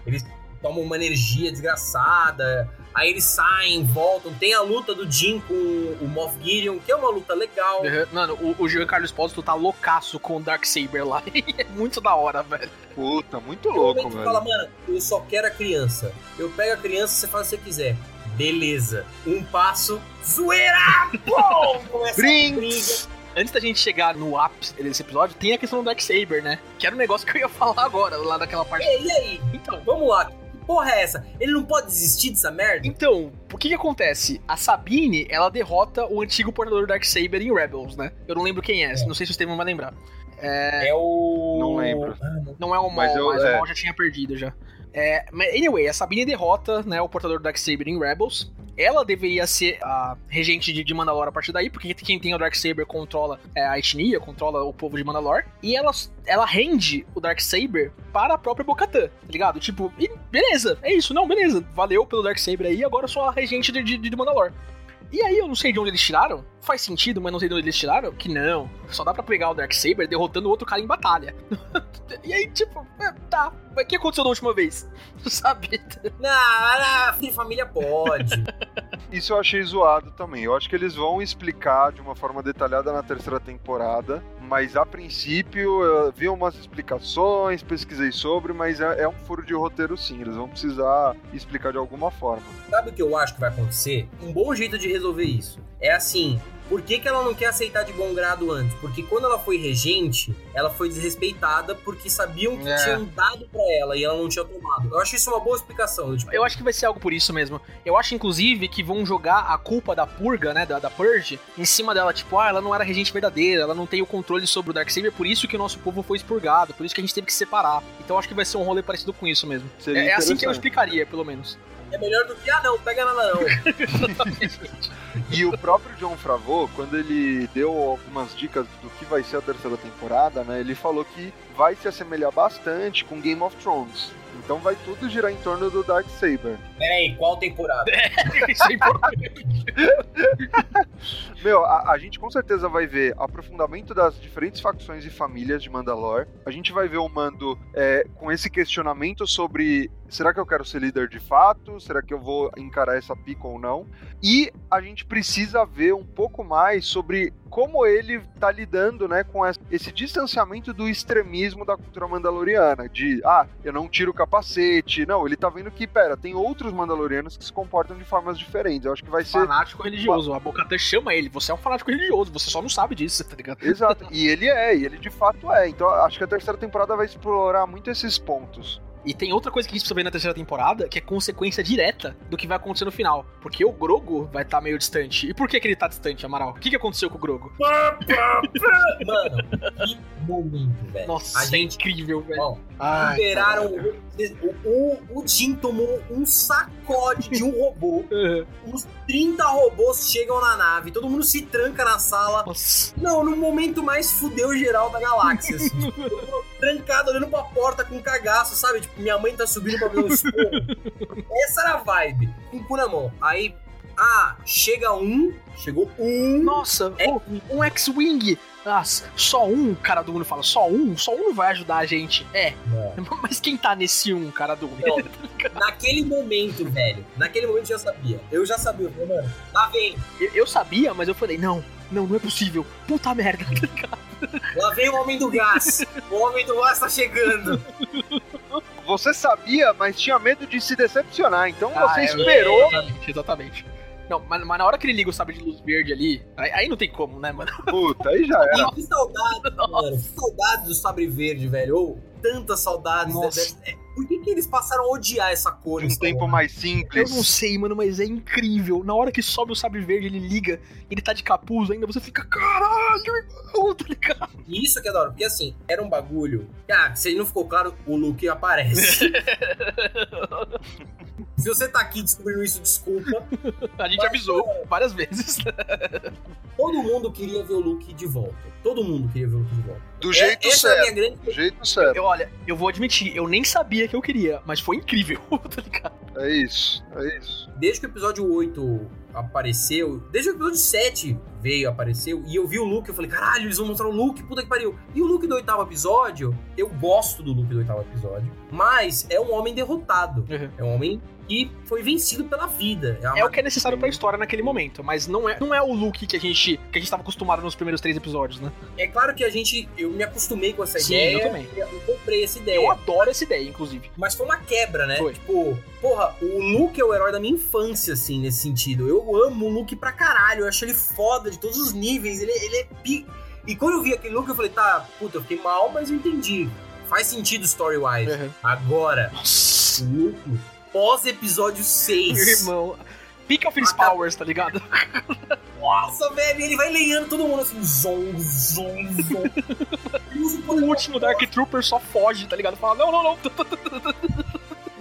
S4: toma uma energia desgraçada. Aí eles saem, voltam. Tem a luta do Jin com o Moff Gideon, que é uma luta legal.
S3: Uhum. Mano, o, o Giancarlo Esposito tá loucaço com o Darksaber lá. é muito da hora, velho.
S2: Puta, muito louco, velho.
S4: fala, mano, eu só quero a criança. Eu pego a criança, você faz o que você quiser. Beleza. Um passo, zoeira! Pum! Começa
S2: Brinks!
S4: briga.
S3: Antes da gente chegar no ápice desse episódio, tem a questão do Darksaber, né? Que era um negócio que eu ia falar agora, lá daquela parte.
S4: E, e aí?
S3: Então,
S4: Vamos lá. Que porra é essa? Ele não pode desistir dessa merda?
S3: Então, o que que acontece? A Sabine, ela derrota o antigo portador do Darksaber em Rebels, né? Eu não lembro quem é,
S4: É.
S3: não sei se o Steven vai lembrar.
S4: É o.
S2: Não lembro.
S4: Ah, não.
S3: É o Maul,
S2: Mas
S3: mas,
S2: eu-
S3: o
S2: é.
S3: Maul já tinha perdido já. É, anyway, a Sabine derrota né, o portador do Darksaber em Rebels. Ela deveria ser a regente de, de Mandalore a partir daí, porque quem tem o Darksaber controla é, a etnia, controla o povo de Mandalore. E ela, ela rende o Darksaber para a própria Bo-Katan, tá ligado? Tipo, beleza, é isso, não, beleza. Valeu pelo Darksaber aí, agora eu sou a regente de, de, de Mandalore. E aí eu não sei de onde eles tiraram. Faz sentido, mas não sei de onde eles tiraram. Que não. Só dá pra pegar o Darksaber derrotando outro cara em batalha. e aí, tipo, é, tá. Mas o que aconteceu da última vez? Sabe?
S4: Não, de família pode.
S2: Isso eu achei zoado também. Eu acho que eles vão explicar de uma forma detalhada na terceira temporada, mas a princípio eu vi umas explicações, pesquisei sobre, mas é, é um furo de roteiro sim. Eles vão precisar explicar de alguma forma.
S4: Sabe o que eu acho que vai acontecer? Um bom jeito de resolver isso é assim: Por que, que ela não quer aceitar de bom grado antes? Porque quando ela foi regente, ela foi desrespeitada porque sabiam que
S3: É.
S4: tinham dado pra ela e ela não tinha tomado. Eu acho isso uma boa explicação. Tipo,
S3: Eu acho que vai ser algo por isso mesmo. Eu acho, inclusive, que vão jogar a culpa da purga, né, da, da Purge, em cima dela. Tipo, ah, ela não era regente verdadeira, ela não tem o controle sobre o Darksaber, por isso que o nosso povo foi expurgado, por isso que a gente teve que separar. Então eu acho que vai ser um rolê parecido com isso mesmo.
S2: Seria
S3: É, é assim que eu explicaria, pelo menos.
S4: é melhor do que, ah não, pega nada não.
S2: E o próprio John Favreau, quando ele deu algumas dicas do que vai ser a terceira temporada, né, ele falou que vai se assemelhar bastante com Game of Thrones. Então vai tudo girar em torno do Dark Saber.
S4: Peraí, qual temporada?
S3: isso é importante.
S2: Meu, a, a gente com certeza vai ver aprofundamento das diferentes facções e famílias de Mandalor. A gente vai ver o Mando é, com esse questionamento sobre será que eu quero ser líder de fato? Será que eu vou encarar essa pica ou não? E a gente precisa ver um pouco mais sobre como ele tá lidando, né, com esse distanciamento do extremismo da cultura mandaloriana, de ah, eu não tiro o capacete. Não, ele tá vendo que, pera, tem outros mandalorianos que se comportam de formas diferentes. Eu acho que vai ser
S3: Fanático religioso. A Bocatã chama ele. Você é um fanático religioso, você só não sabe disso, tá ligado?
S2: Exato, e ele é, e ele de fato é. Então acho que a terceira temporada vai explorar muito esses pontos.
S3: E tem outra coisa que a gente precisa ver na terceira temporada, que é consequência direta do que vai acontecer no final. Porque o Grogo vai estar meio distante. E por que, que ele tá distante, Amaral? O que, que aconteceu com o Grogo?
S4: Mano, que momento, velho.
S3: Nossa,
S4: a
S3: é
S4: gente.
S3: incrível, velho. Ai,
S4: liberaram. O, o, o Jim tomou um sacode de um robô.
S3: cara.
S4: Uns 30 robôs chegam na nave. Todo mundo se tranca na sala.
S3: Nossa.
S4: Não, no momento mais fudeu geral da galáxia, assim. Mundo trancado olhando pra porta com cagaço, sabe? Tipo, minha mãe tá subindo pra ver um esporro. Essa era a vibe. Com o cu na mão. Aí, ah, chega um. Chegou um.
S3: Nossa,
S4: É.
S3: oh, um X-Wing. Nossa, só um, cara do mundo fala, só um? Só um não vai ajudar a gente. É, mas quem tá nesse um, cara do
S4: Não. Naquele momento, velho. Naquele momento eu já sabia. Eu já sabia. Eu falei, mano, lá vem.
S3: eu, eu sabia, mas eu falei, não, não, não é possível. Puta merda.
S4: Lá vem o homem do gás. O homem do gás tá chegando.
S2: Você sabia, mas tinha medo de se decepcionar, então
S3: Ah,
S2: você
S3: é,
S2: esperou.
S3: Exatamente, exatamente. Não, mas, mas na hora que ele liga o sabre de luz verde ali, aí, aí não tem como, né, mano?
S2: Puta, aí já era.
S4: Que saudade, mano. Que saudade do sabre verde, velho. Ou tantas saudades.
S3: Nossa.
S4: É, é, Por que, que eles passaram a odiar essa cor?
S2: Um
S4: Star
S2: tempo mais
S3: Eu
S2: simples.
S3: não sei, mano, mas é incrível. Na hora que sobe o sabre verde, ele liga, ele tá de capuz ainda, você fica, caralho, irmão, tá ligado?
S4: E isso que é da hora, porque assim, era um bagulho. Ah, se não ficou claro, o Luke aparece. se você tá aqui descobrindo isso, desculpa.
S3: A gente
S4: Mas,
S3: avisou várias vezes.
S4: Todo mundo queria ver o Luke de volta. Todo mundo queria ver o Luke de volta.
S2: Do
S4: É-
S2: jeito
S4: é
S2: certo.
S4: grande
S2: Do jeito certo.
S3: Eu, olha, eu vou admitir, eu nem sabia que eu queria, mas foi incrível, tá ligado?
S2: É isso, é isso.
S4: desde que o episódio 8 apareceu, desde que o episódio 7 veio, apareceu, e eu vi o Luke, eu falei, caralho, eles vão mostrar o Luke, puta que pariu. E o Luke do oitavo episódio, eu gosto do Luke do oitavo episódio, mas é um homem derrotado.
S3: Uhum.
S4: É um homem que foi vencido pela vida. uma-
S3: É o que é necessário pra história naquele momento, mas não é, não é o look que a gente que a gente tava acostumado nos primeiros três episódios, né?
S4: É claro que a gente, eu me acostumei com essa
S3: Sim,
S4: ideia.
S3: eu também.
S4: Eu comprei essa ideia.
S3: Eu adoro essa ideia, inclusive.
S4: Mas foi uma quebra, né?
S3: Foi.
S4: Tipo, porra, o Luke é o herói da minha infância, assim, nesse sentido. Eu amo o Luke pra caralho, eu acho ele foda de todos os níveis, ele, ele é pi... E quando eu vi aquele Luke, eu falei, tá, puta, eu fiquei mal, mas eu entendi. Faz sentido story-wise.
S3: Uhum.
S4: Agora,
S3: Nossa,
S4: o Luke, pós-episódio 6.
S3: irmão. Peak of his
S4: tá.
S3: powers, tá ligado?
S4: Nossa, velho, ele vai lenhando todo mundo assim, zon, zon, zon. O
S3: último Dark Trooper só foge, tá ligado? Fala, não, não, não.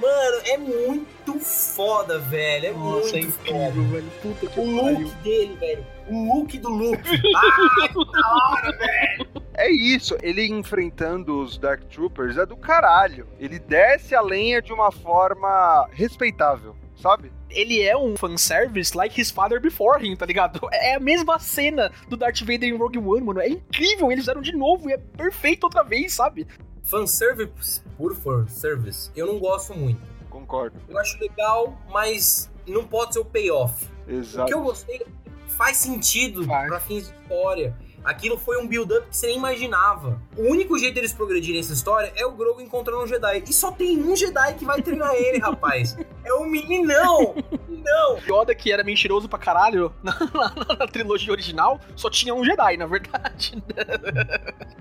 S4: Mano, é muito foda, velho. É
S3: Nossa, é
S4: muito foda.
S3: incrível, velho. Puta que
S4: O look
S3: pariu.
S4: dele, velho. O look do Luke. Ah, que da hora, velho.
S2: É isso, ele enfrentando os Dark Troopers é do caralho. Ele desce a lenha de uma forma respeitável, sabe?
S3: Ele é um fanservice like his father before him, tá ligado? É a mesma cena do Darth Vader em Rogue One, mano. É incrível, eles fizeram de novo e é perfeito outra vez, sabe?
S4: Fanservice por fanservice, eu não gosto muito.
S2: Concordo.
S4: Eu acho legal, mas não pode ser o payoff. O
S2: Exato.
S4: que eu gostei faz sentido
S3: Faz.
S4: pra fins de história. Aquilo foi um build-up que você nem imaginava. O único jeito deles progredirem essa história é o Grogu encontrando um Jedi. E só tem um Jedi que vai treinar ele, rapaz. É o meninão. não!
S3: Yoda, que era mentiroso pra caralho na, na- na trilogia original, só tinha um Jedi, na verdade.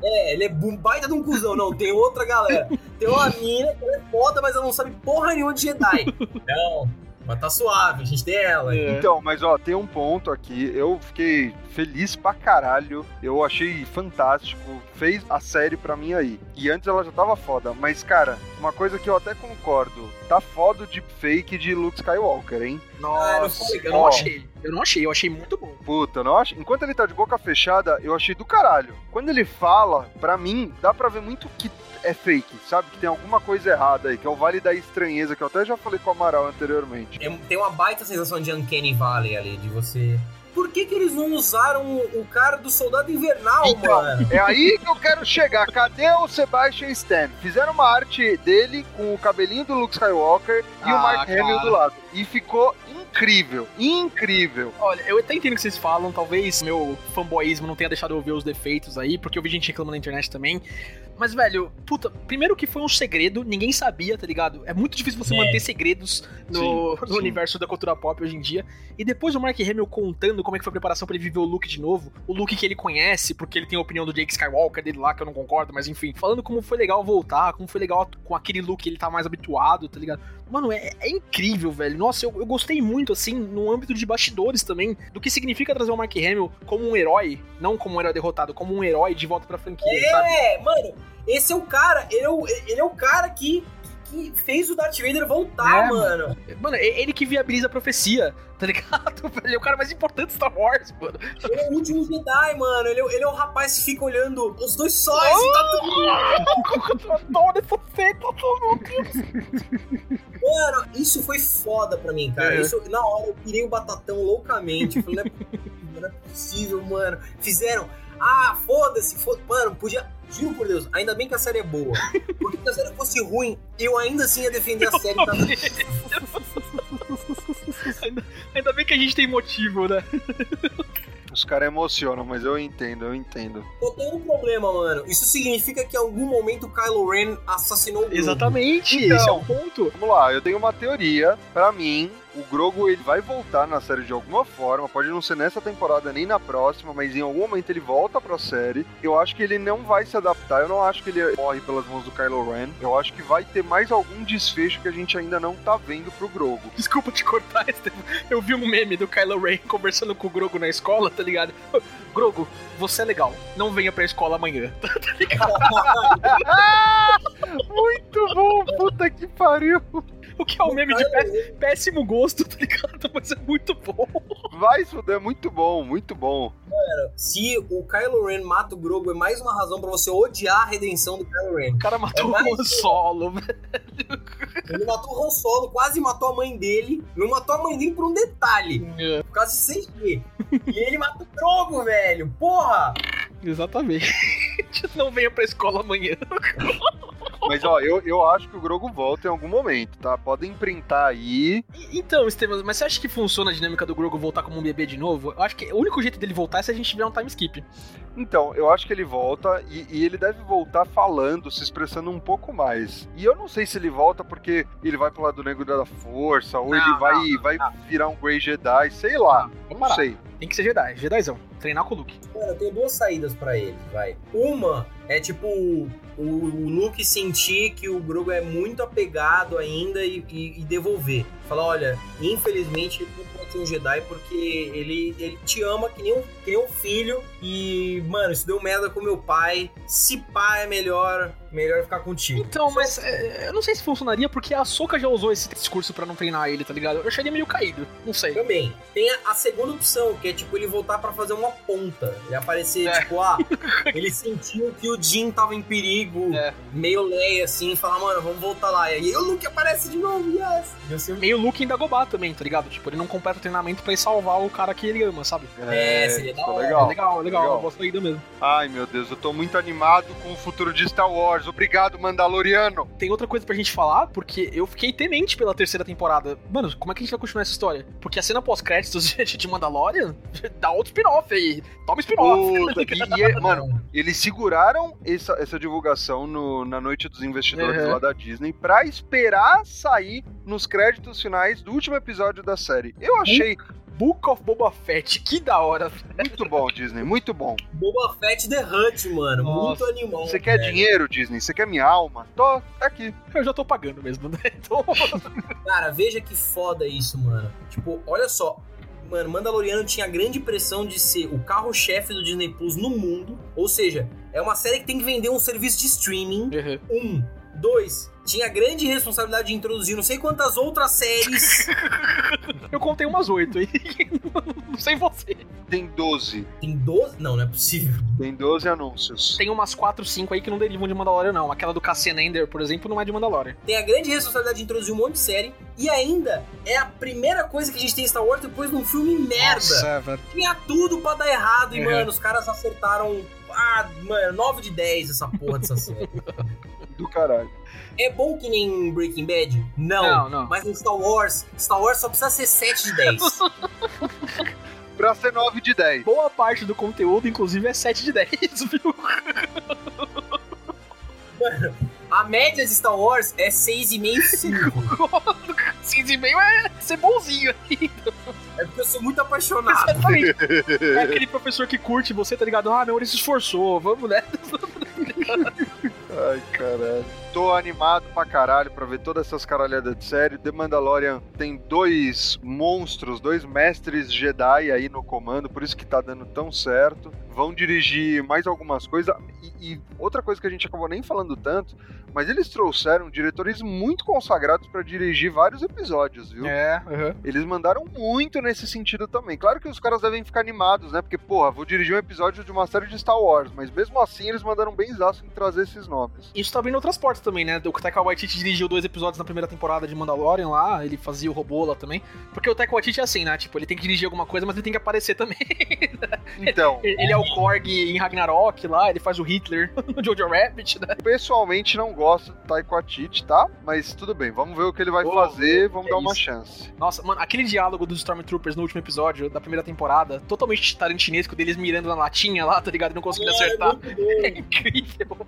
S4: É, ele é baita de um cuzão. Não, tem outra galera. Tem uma mina que ela é foda, mas ela não sabe porra nenhuma de Jedi. Não, mas tá suave, a gente tem ela.
S3: É.
S2: Então, mas ó, tem um ponto aqui. Eu fiquei feliz pra caralho. Eu achei fantástico. Fez a série pra mim aí. E antes ela já tava foda. Mas, cara, uma coisa que eu até concordo. Tá foda o deepfake de Luke Skywalker, hein?
S4: Ah, não
S3: Nossa,
S4: foi
S3: eu não achei. Eu não achei, eu achei muito bom.
S2: Puta, eu não acho. Enquanto ele tá de boca fechada, eu achei do caralho. Quando ele fala, pra mim, dá pra ver muito que é fake, sabe? Que tem alguma coisa errada aí, que é o Vale da Estranheza, que eu até já falei com o Amaral anteriormente.
S4: Tem uma baita sensação de Uncanny Valley ali, de você. Por que, que eles não usaram o o cara do Soldado Invernal,
S2: Então,
S4: mano?
S2: É aí que eu quero chegar. Cadê o Sebastian Stan? Fizeram uma arte dele com o cabelinho do Luke Skywalker e o
S3: Ah,
S2: Mark Hamill do lado. E ficou incrível, incrível.
S3: Olha, eu até entendo o que vocês falam, talvez meu fanboyismo não tenha deixado eu ver os defeitos aí, porque eu vi gente reclamando na internet também. Mas, velho, puta, primeiro que foi um segredo, ninguém sabia, tá ligado? É muito difícil você
S4: É.
S3: manter segredos no,
S2: Sim,
S3: no
S2: sim.
S3: universo da cultura pop hoje em dia. E depois o Mark Hamill contando como é que foi a preparação pra ele viver o Luke de novo, o Luke que ele conhece, porque ele tem a opinião do Jake Skywalker dele lá, que eu não concordo, mas enfim, falando como foi legal voltar, como foi legal com aquele Luke que ele tá mais habituado, tá ligado? Mano, é, é incrível, velho. Nossa, eu, eu gostei muito, assim, no âmbito de bastidores também, do que significa trazer o Mark Hamill como um herói, não como um herói derrotado, como um herói de volta pra franquia, sabe?
S4: É, mano, esse é o cara, ele é o, ele é o cara que, que fez o Darth Vader voltar,
S3: É,
S4: mano.
S3: Mano, ele que viabiliza a profecia, tá ligado? Ele é o cara mais importante de Star Wars, mano.
S4: Ele é o último Jedi, mano. Ele é, ele é o rapaz que fica olhando os dois sóis e tá tudo.
S3: Eu adoro essa cena, meu Deus.
S4: Mano, isso foi foda pra mim, cara.
S3: É.
S4: Isso, na hora eu pirei o batatão loucamente. Eu falei, não é possível, mano. Fizeram. Ah, foda-se, foda Mano, podia. Juro por Deus, ainda bem que a série é boa. Porque se a série fosse ruim, eu ainda assim ia defender a série. Tá?
S3: ainda, ainda bem que a gente tem motivo, né?
S2: Os caras emocionam, mas eu entendo, eu entendo.
S4: Só tem um problema, mano. Isso significa que em algum momento o Kylo Ren assassinou o.
S3: Exatamente,
S2: Então.
S3: esse é o ponto.
S2: Vamos lá, eu tenho uma teoria. Pra mim, o Grogu ele vai voltar na série de alguma forma. Pode não ser nessa temporada nem na próxima, mas em algum momento ele volta pra série. Eu acho que ele não vai se adaptar. Eu não acho que ele morre pelas mãos do Kylo Ren. Eu acho que vai ter mais algum desfecho que a gente ainda não tá vendo pro Grogu.
S3: Desculpa te cortar, Estevam. Eu vi um meme do Kylo Ren conversando com o Grogu na escola, tá ligado? Grogu, você é legal. Não venha pra escola amanhã.
S2: Muito bom, puta que pariu.
S3: O que é um meme de
S4: Kylo
S3: pé-
S4: Ren-
S3: péssimo gosto, tá ligado? Mas é muito bom.
S2: Vai se fuder, muito bom, muito bom.
S4: Se o Kylo Ren mata o Grogu, é mais uma razão pra você odiar a redenção do Kylo Ren.
S3: O cara matou
S4: É
S3: o Han Solo, velho.
S4: Ele matou o Han Solo, quase matou a mãe dele. Não matou a mãe dele por um detalhe, por causa de CG. e ele mata o Grogu, velho. Porra!
S3: Exatamente. Não venha pra escola amanhã.
S2: Mas ó, eu, eu acho que o Grogu volta em algum momento, tá? Podem printar aí.
S3: Então, Estevam, mas você acha que funciona a dinâmica do Grogu voltar como um bebê de novo? Eu acho que o único jeito dele voltar é se a gente tiver um time skip.
S2: Então, eu acho que ele volta e, e ele deve voltar falando, se expressando um pouco mais. E eu não sei se ele volta porque ele vai pro lado negro da força, ou
S3: Não,
S2: ele vai,
S3: não,
S2: vai virar um Grey Jedi, sei lá. Não
S3: parar.
S2: sei.
S3: Tem que ser Jedi, Jedizão. Treinar com o Luke.
S4: Eu tenho duas saídas pra ele, vai. Uma é tipo o, o Luke sentir que o Grogu é muito apegado ainda e, e- e devolver. Falar, olha, infelizmente ele não pode ser um Jedi porque ele, ele te ama que nem, um, que nem um filho e, mano, isso deu merda com meu pai. Se pá é melhor, melhor ficar contigo.
S3: Então, mas é, eu não sei se funcionaria porque a Soka já usou esse discurso pra não treinar ele, tá ligado? Eu acharia meio caído. Não sei.
S4: Também. Tem a, a segunda opção, que é tipo ele voltar pra fazer uma ponta. Ele aparecer,
S3: É.
S4: tipo, ah, ele sentiu que o Jin tava em perigo,
S3: É.
S4: meio leia assim, e falar, mano, vamos voltar lá. E aí o Luke aparece de novo, yes. Ia ser
S3: Meio Luke em Dagobah também, tá ligado? Tipo, ele não completa o treinamento pra ir salvar o cara que ele ama, sabe?
S4: É, seria da
S2: ficou
S4: hora.
S2: legal.
S3: É legal, é legal.
S2: Legal.
S3: Uma boa saída mesmo.
S2: Ai, meu Deus, eu tô muito animado com o futuro de Star Wars. Obrigado, Mandaloriano.
S3: Tem outra coisa pra gente falar, porque eu fiquei temente pela terceira temporada. Mano, como é que a gente vai continuar essa história? Porque a cena pós-créditos de Mandalorian dá outro spin-off aí. Aí. Toma spin-off.
S2: E, e é- mano, eles seguraram essa, essa divulgação no- na noite dos investidores
S3: Uhum.
S2: lá da Disney pra esperar sair nos créditos finais do último episódio da série. Eu achei
S3: Book of Boba Fett, que da hora.
S2: muito bom, Disney, muito bom.
S4: Boba Fett The Hunt, mano.
S3: Nossa.
S4: Muito animal.
S2: Você quer
S4: velho.
S2: dinheiro, Disney? Você quer minha alma? Tô tá aqui.
S3: Eu já tô pagando mesmo, né? Então,
S4: Cara, veja que foda isso, mano. Tipo, olha só. Mano, Mandaloriano tinha a grande pressão de ser o carro-chefe do Disney Plus no mundo. Ou seja, é uma série que tem que vender um serviço de streaming. Um. Dois. Tinha a grande responsabilidade de introduzir não sei quantas outras séries.
S3: eu contei umas oito aí. Não sei você.
S2: Tem 12.
S4: Tem 12? Não, não é possível.
S2: Tem 12 anúncios.
S3: Tem umas 4, 5 aí que não derivam de Mandalorian, não. Aquela do Cassian Ender, por exemplo, não é de Mandalorian.
S4: Tem a grande responsabilidade de introduzir um monte de série. E ainda é a primeira coisa que a gente tem em Star Wars depois de um filme merda.
S3: velho.
S4: Tinha tudo pra dar errado. E,
S3: Uhum.
S4: mano, os caras acertaram. Ah, mano, 9 de 10 essa porra dessa série.
S2: Do caralho.
S4: É bom que nem Breaking Bad? Não.
S3: Não, não.
S4: Mas em Star Wars, Star Wars só precisa ser 7 de 10.
S2: Pra ser 9 de 10.
S3: Boa parte do conteúdo, inclusive, é 7 de 10, viu?
S4: A média de Star Wars é 6,5 e 5.
S3: 6,5 é ser bonzinho aí.
S4: É porque eu sou muito apaixonado.
S3: Exatamente. É aquele professor que curte você, tá ligado? Ah, não, ele se esforçou, vamos, né?
S2: Ai, caralho. Tô animado pra caralho pra ver todas essas caralhadas de série. The Mandalorian tem dois monstros, dois mestres Jedi aí no comando, por isso que tá dando tão certo. Vão dirigir mais algumas coisas. E, e outra coisa que a gente acabou nem falando tanto, mas eles trouxeram diretores muito consagrados pra dirigir vários episódios, viu?
S3: É, aham.
S2: Eles mandaram muito nesse sentido também. Claro que os caras devem ficar animados, né? Porque, porra, vou dirigir um episódio de uma série de Star Wars, mas mesmo assim eles mandaram bem zaço em trazer esses nomes.
S3: Isso tá abrindo outras portas também, né? O Taika Waititi dirigiu dois episódios na primeira temporada de Mandalorian lá, ele fazia o robô lá também. Porque o Taika Waititi é assim, né? Tipo, ele tem que dirigir alguma coisa, mas ele tem que aparecer também.
S2: Então,
S3: ele é o Korg em Ragnarok lá, ele faz o Hitler no Jojo Rabbit, né?
S2: pessoalmente não gosto do Taika Waititi, tá? Mas tudo bem, vamos ver o que ele vai
S3: Ô,
S2: fazer, vamos
S3: que
S2: dar
S3: é
S2: uma
S3: isso.
S2: chance.
S3: Nossa, mano, aquele diálogo dos Stormtroopers no último episódio da primeira temporada, totalmente tarantinesco deles mirando na latinha lá, tá ligado? E não conseguindo acertar.
S4: muito
S3: É
S4: bom.
S3: incrível.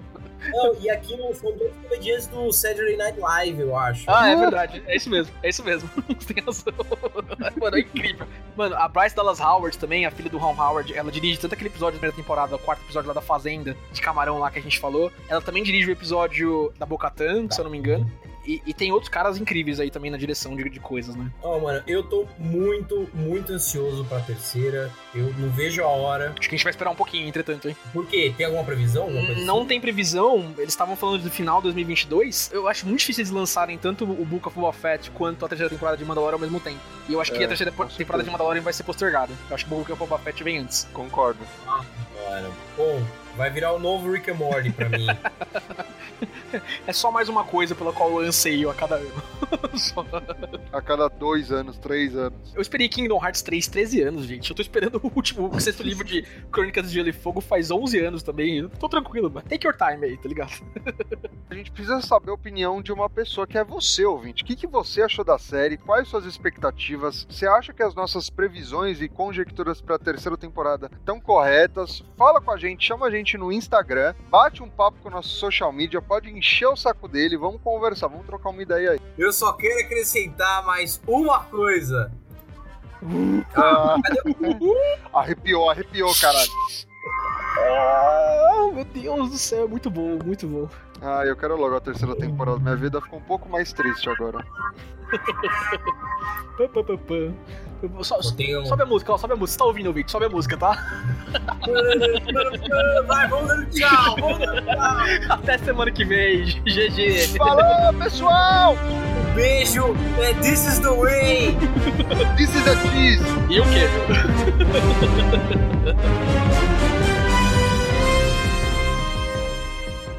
S4: Não, e aqui não são dois comediantes do Saturday Night Live, eu acho.
S3: Ah, é verdade. É isso mesmo. É isso mesmo. Você tem razão. Mano, é incrível. Mano, a Bryce Dallas Howard também, a filha do Ron Howard, ela dirige tanto aquele episódio da primeira temporada, o quarto episódio lá da Fazenda, de camarão lá que a gente falou. Ela também dirige o episódio da Bocatan, se eu não me engano. E, e tem outros caras incríveis aí também na direção de, de coisas, né?
S4: Ó, mano, eu tô muito, muito ansioso pra terceira. Eu não vejo a hora.
S3: Acho que a gente vai esperar um pouquinho, entretanto, hein?
S4: Por quê? Tem alguma previsão? Alguma
S3: Não
S4: assim?
S3: tem previsão, eles estavam falando do final de 2022. Eu acho muito difícil eles lançarem tanto o Book of Boba Fett quanto a terceira temporada de Mandalorian ao mesmo tempo. E eu acho que
S2: É,
S3: a terceira temporada
S2: certeza.
S3: de Mandalorian vai ser postergada. Eu acho que o Book of Boba Fett vem antes.
S2: Concordo.
S4: Mano, bom, vai virar o novo Rick and Morty pra mim.
S3: É só mais uma coisa pela qual eu anseio a cada ano. Só.
S2: A cada dois anos, três anos.
S3: Eu esperei Kingdom Hearts 3 13 anos, gente. Eu tô esperando o último, o sexto livro de Crônicas de Gelo e Fogo faz 11 anos também. Eu tô tranquilo, mano. Take your time aí, tá ligado?
S2: A gente precisa saber a opinião de uma pessoa que é você, ouvinte. O que, que você achou da série? Quais suas expectativas? Você acha que as nossas previsões e conjecturas para a terceira temporada estão corretas? Fala com a gente, chama a gente no Instagram, bate um papo com o nosso social media, pode encher o saco dele, vamos conversar, vamos trocar uma ideia aí.
S4: Eu só quero acrescentar mais uma coisa.
S2: Ah, arrepiou, arrepiou, caralho.
S3: Ah, meu Deus do céu, muito bom, muito bom.
S2: Ah, eu quero logo a terceira temporada. Minha vida ficou um pouco mais triste agora.
S3: Pã, pã, pã, pã. So-
S4: tenho-
S3: Sobe a música, ó, sobe a música. Você tá ouvindo, vídeo? Sobe a música, tá?
S4: Vai, vamos dando tchau, vamos dando tchau.
S3: Até semana que vem. GG.
S2: Falou, pessoal!
S4: Um beijo, é, this is the way.
S2: This is a cheese!
S3: E o quê?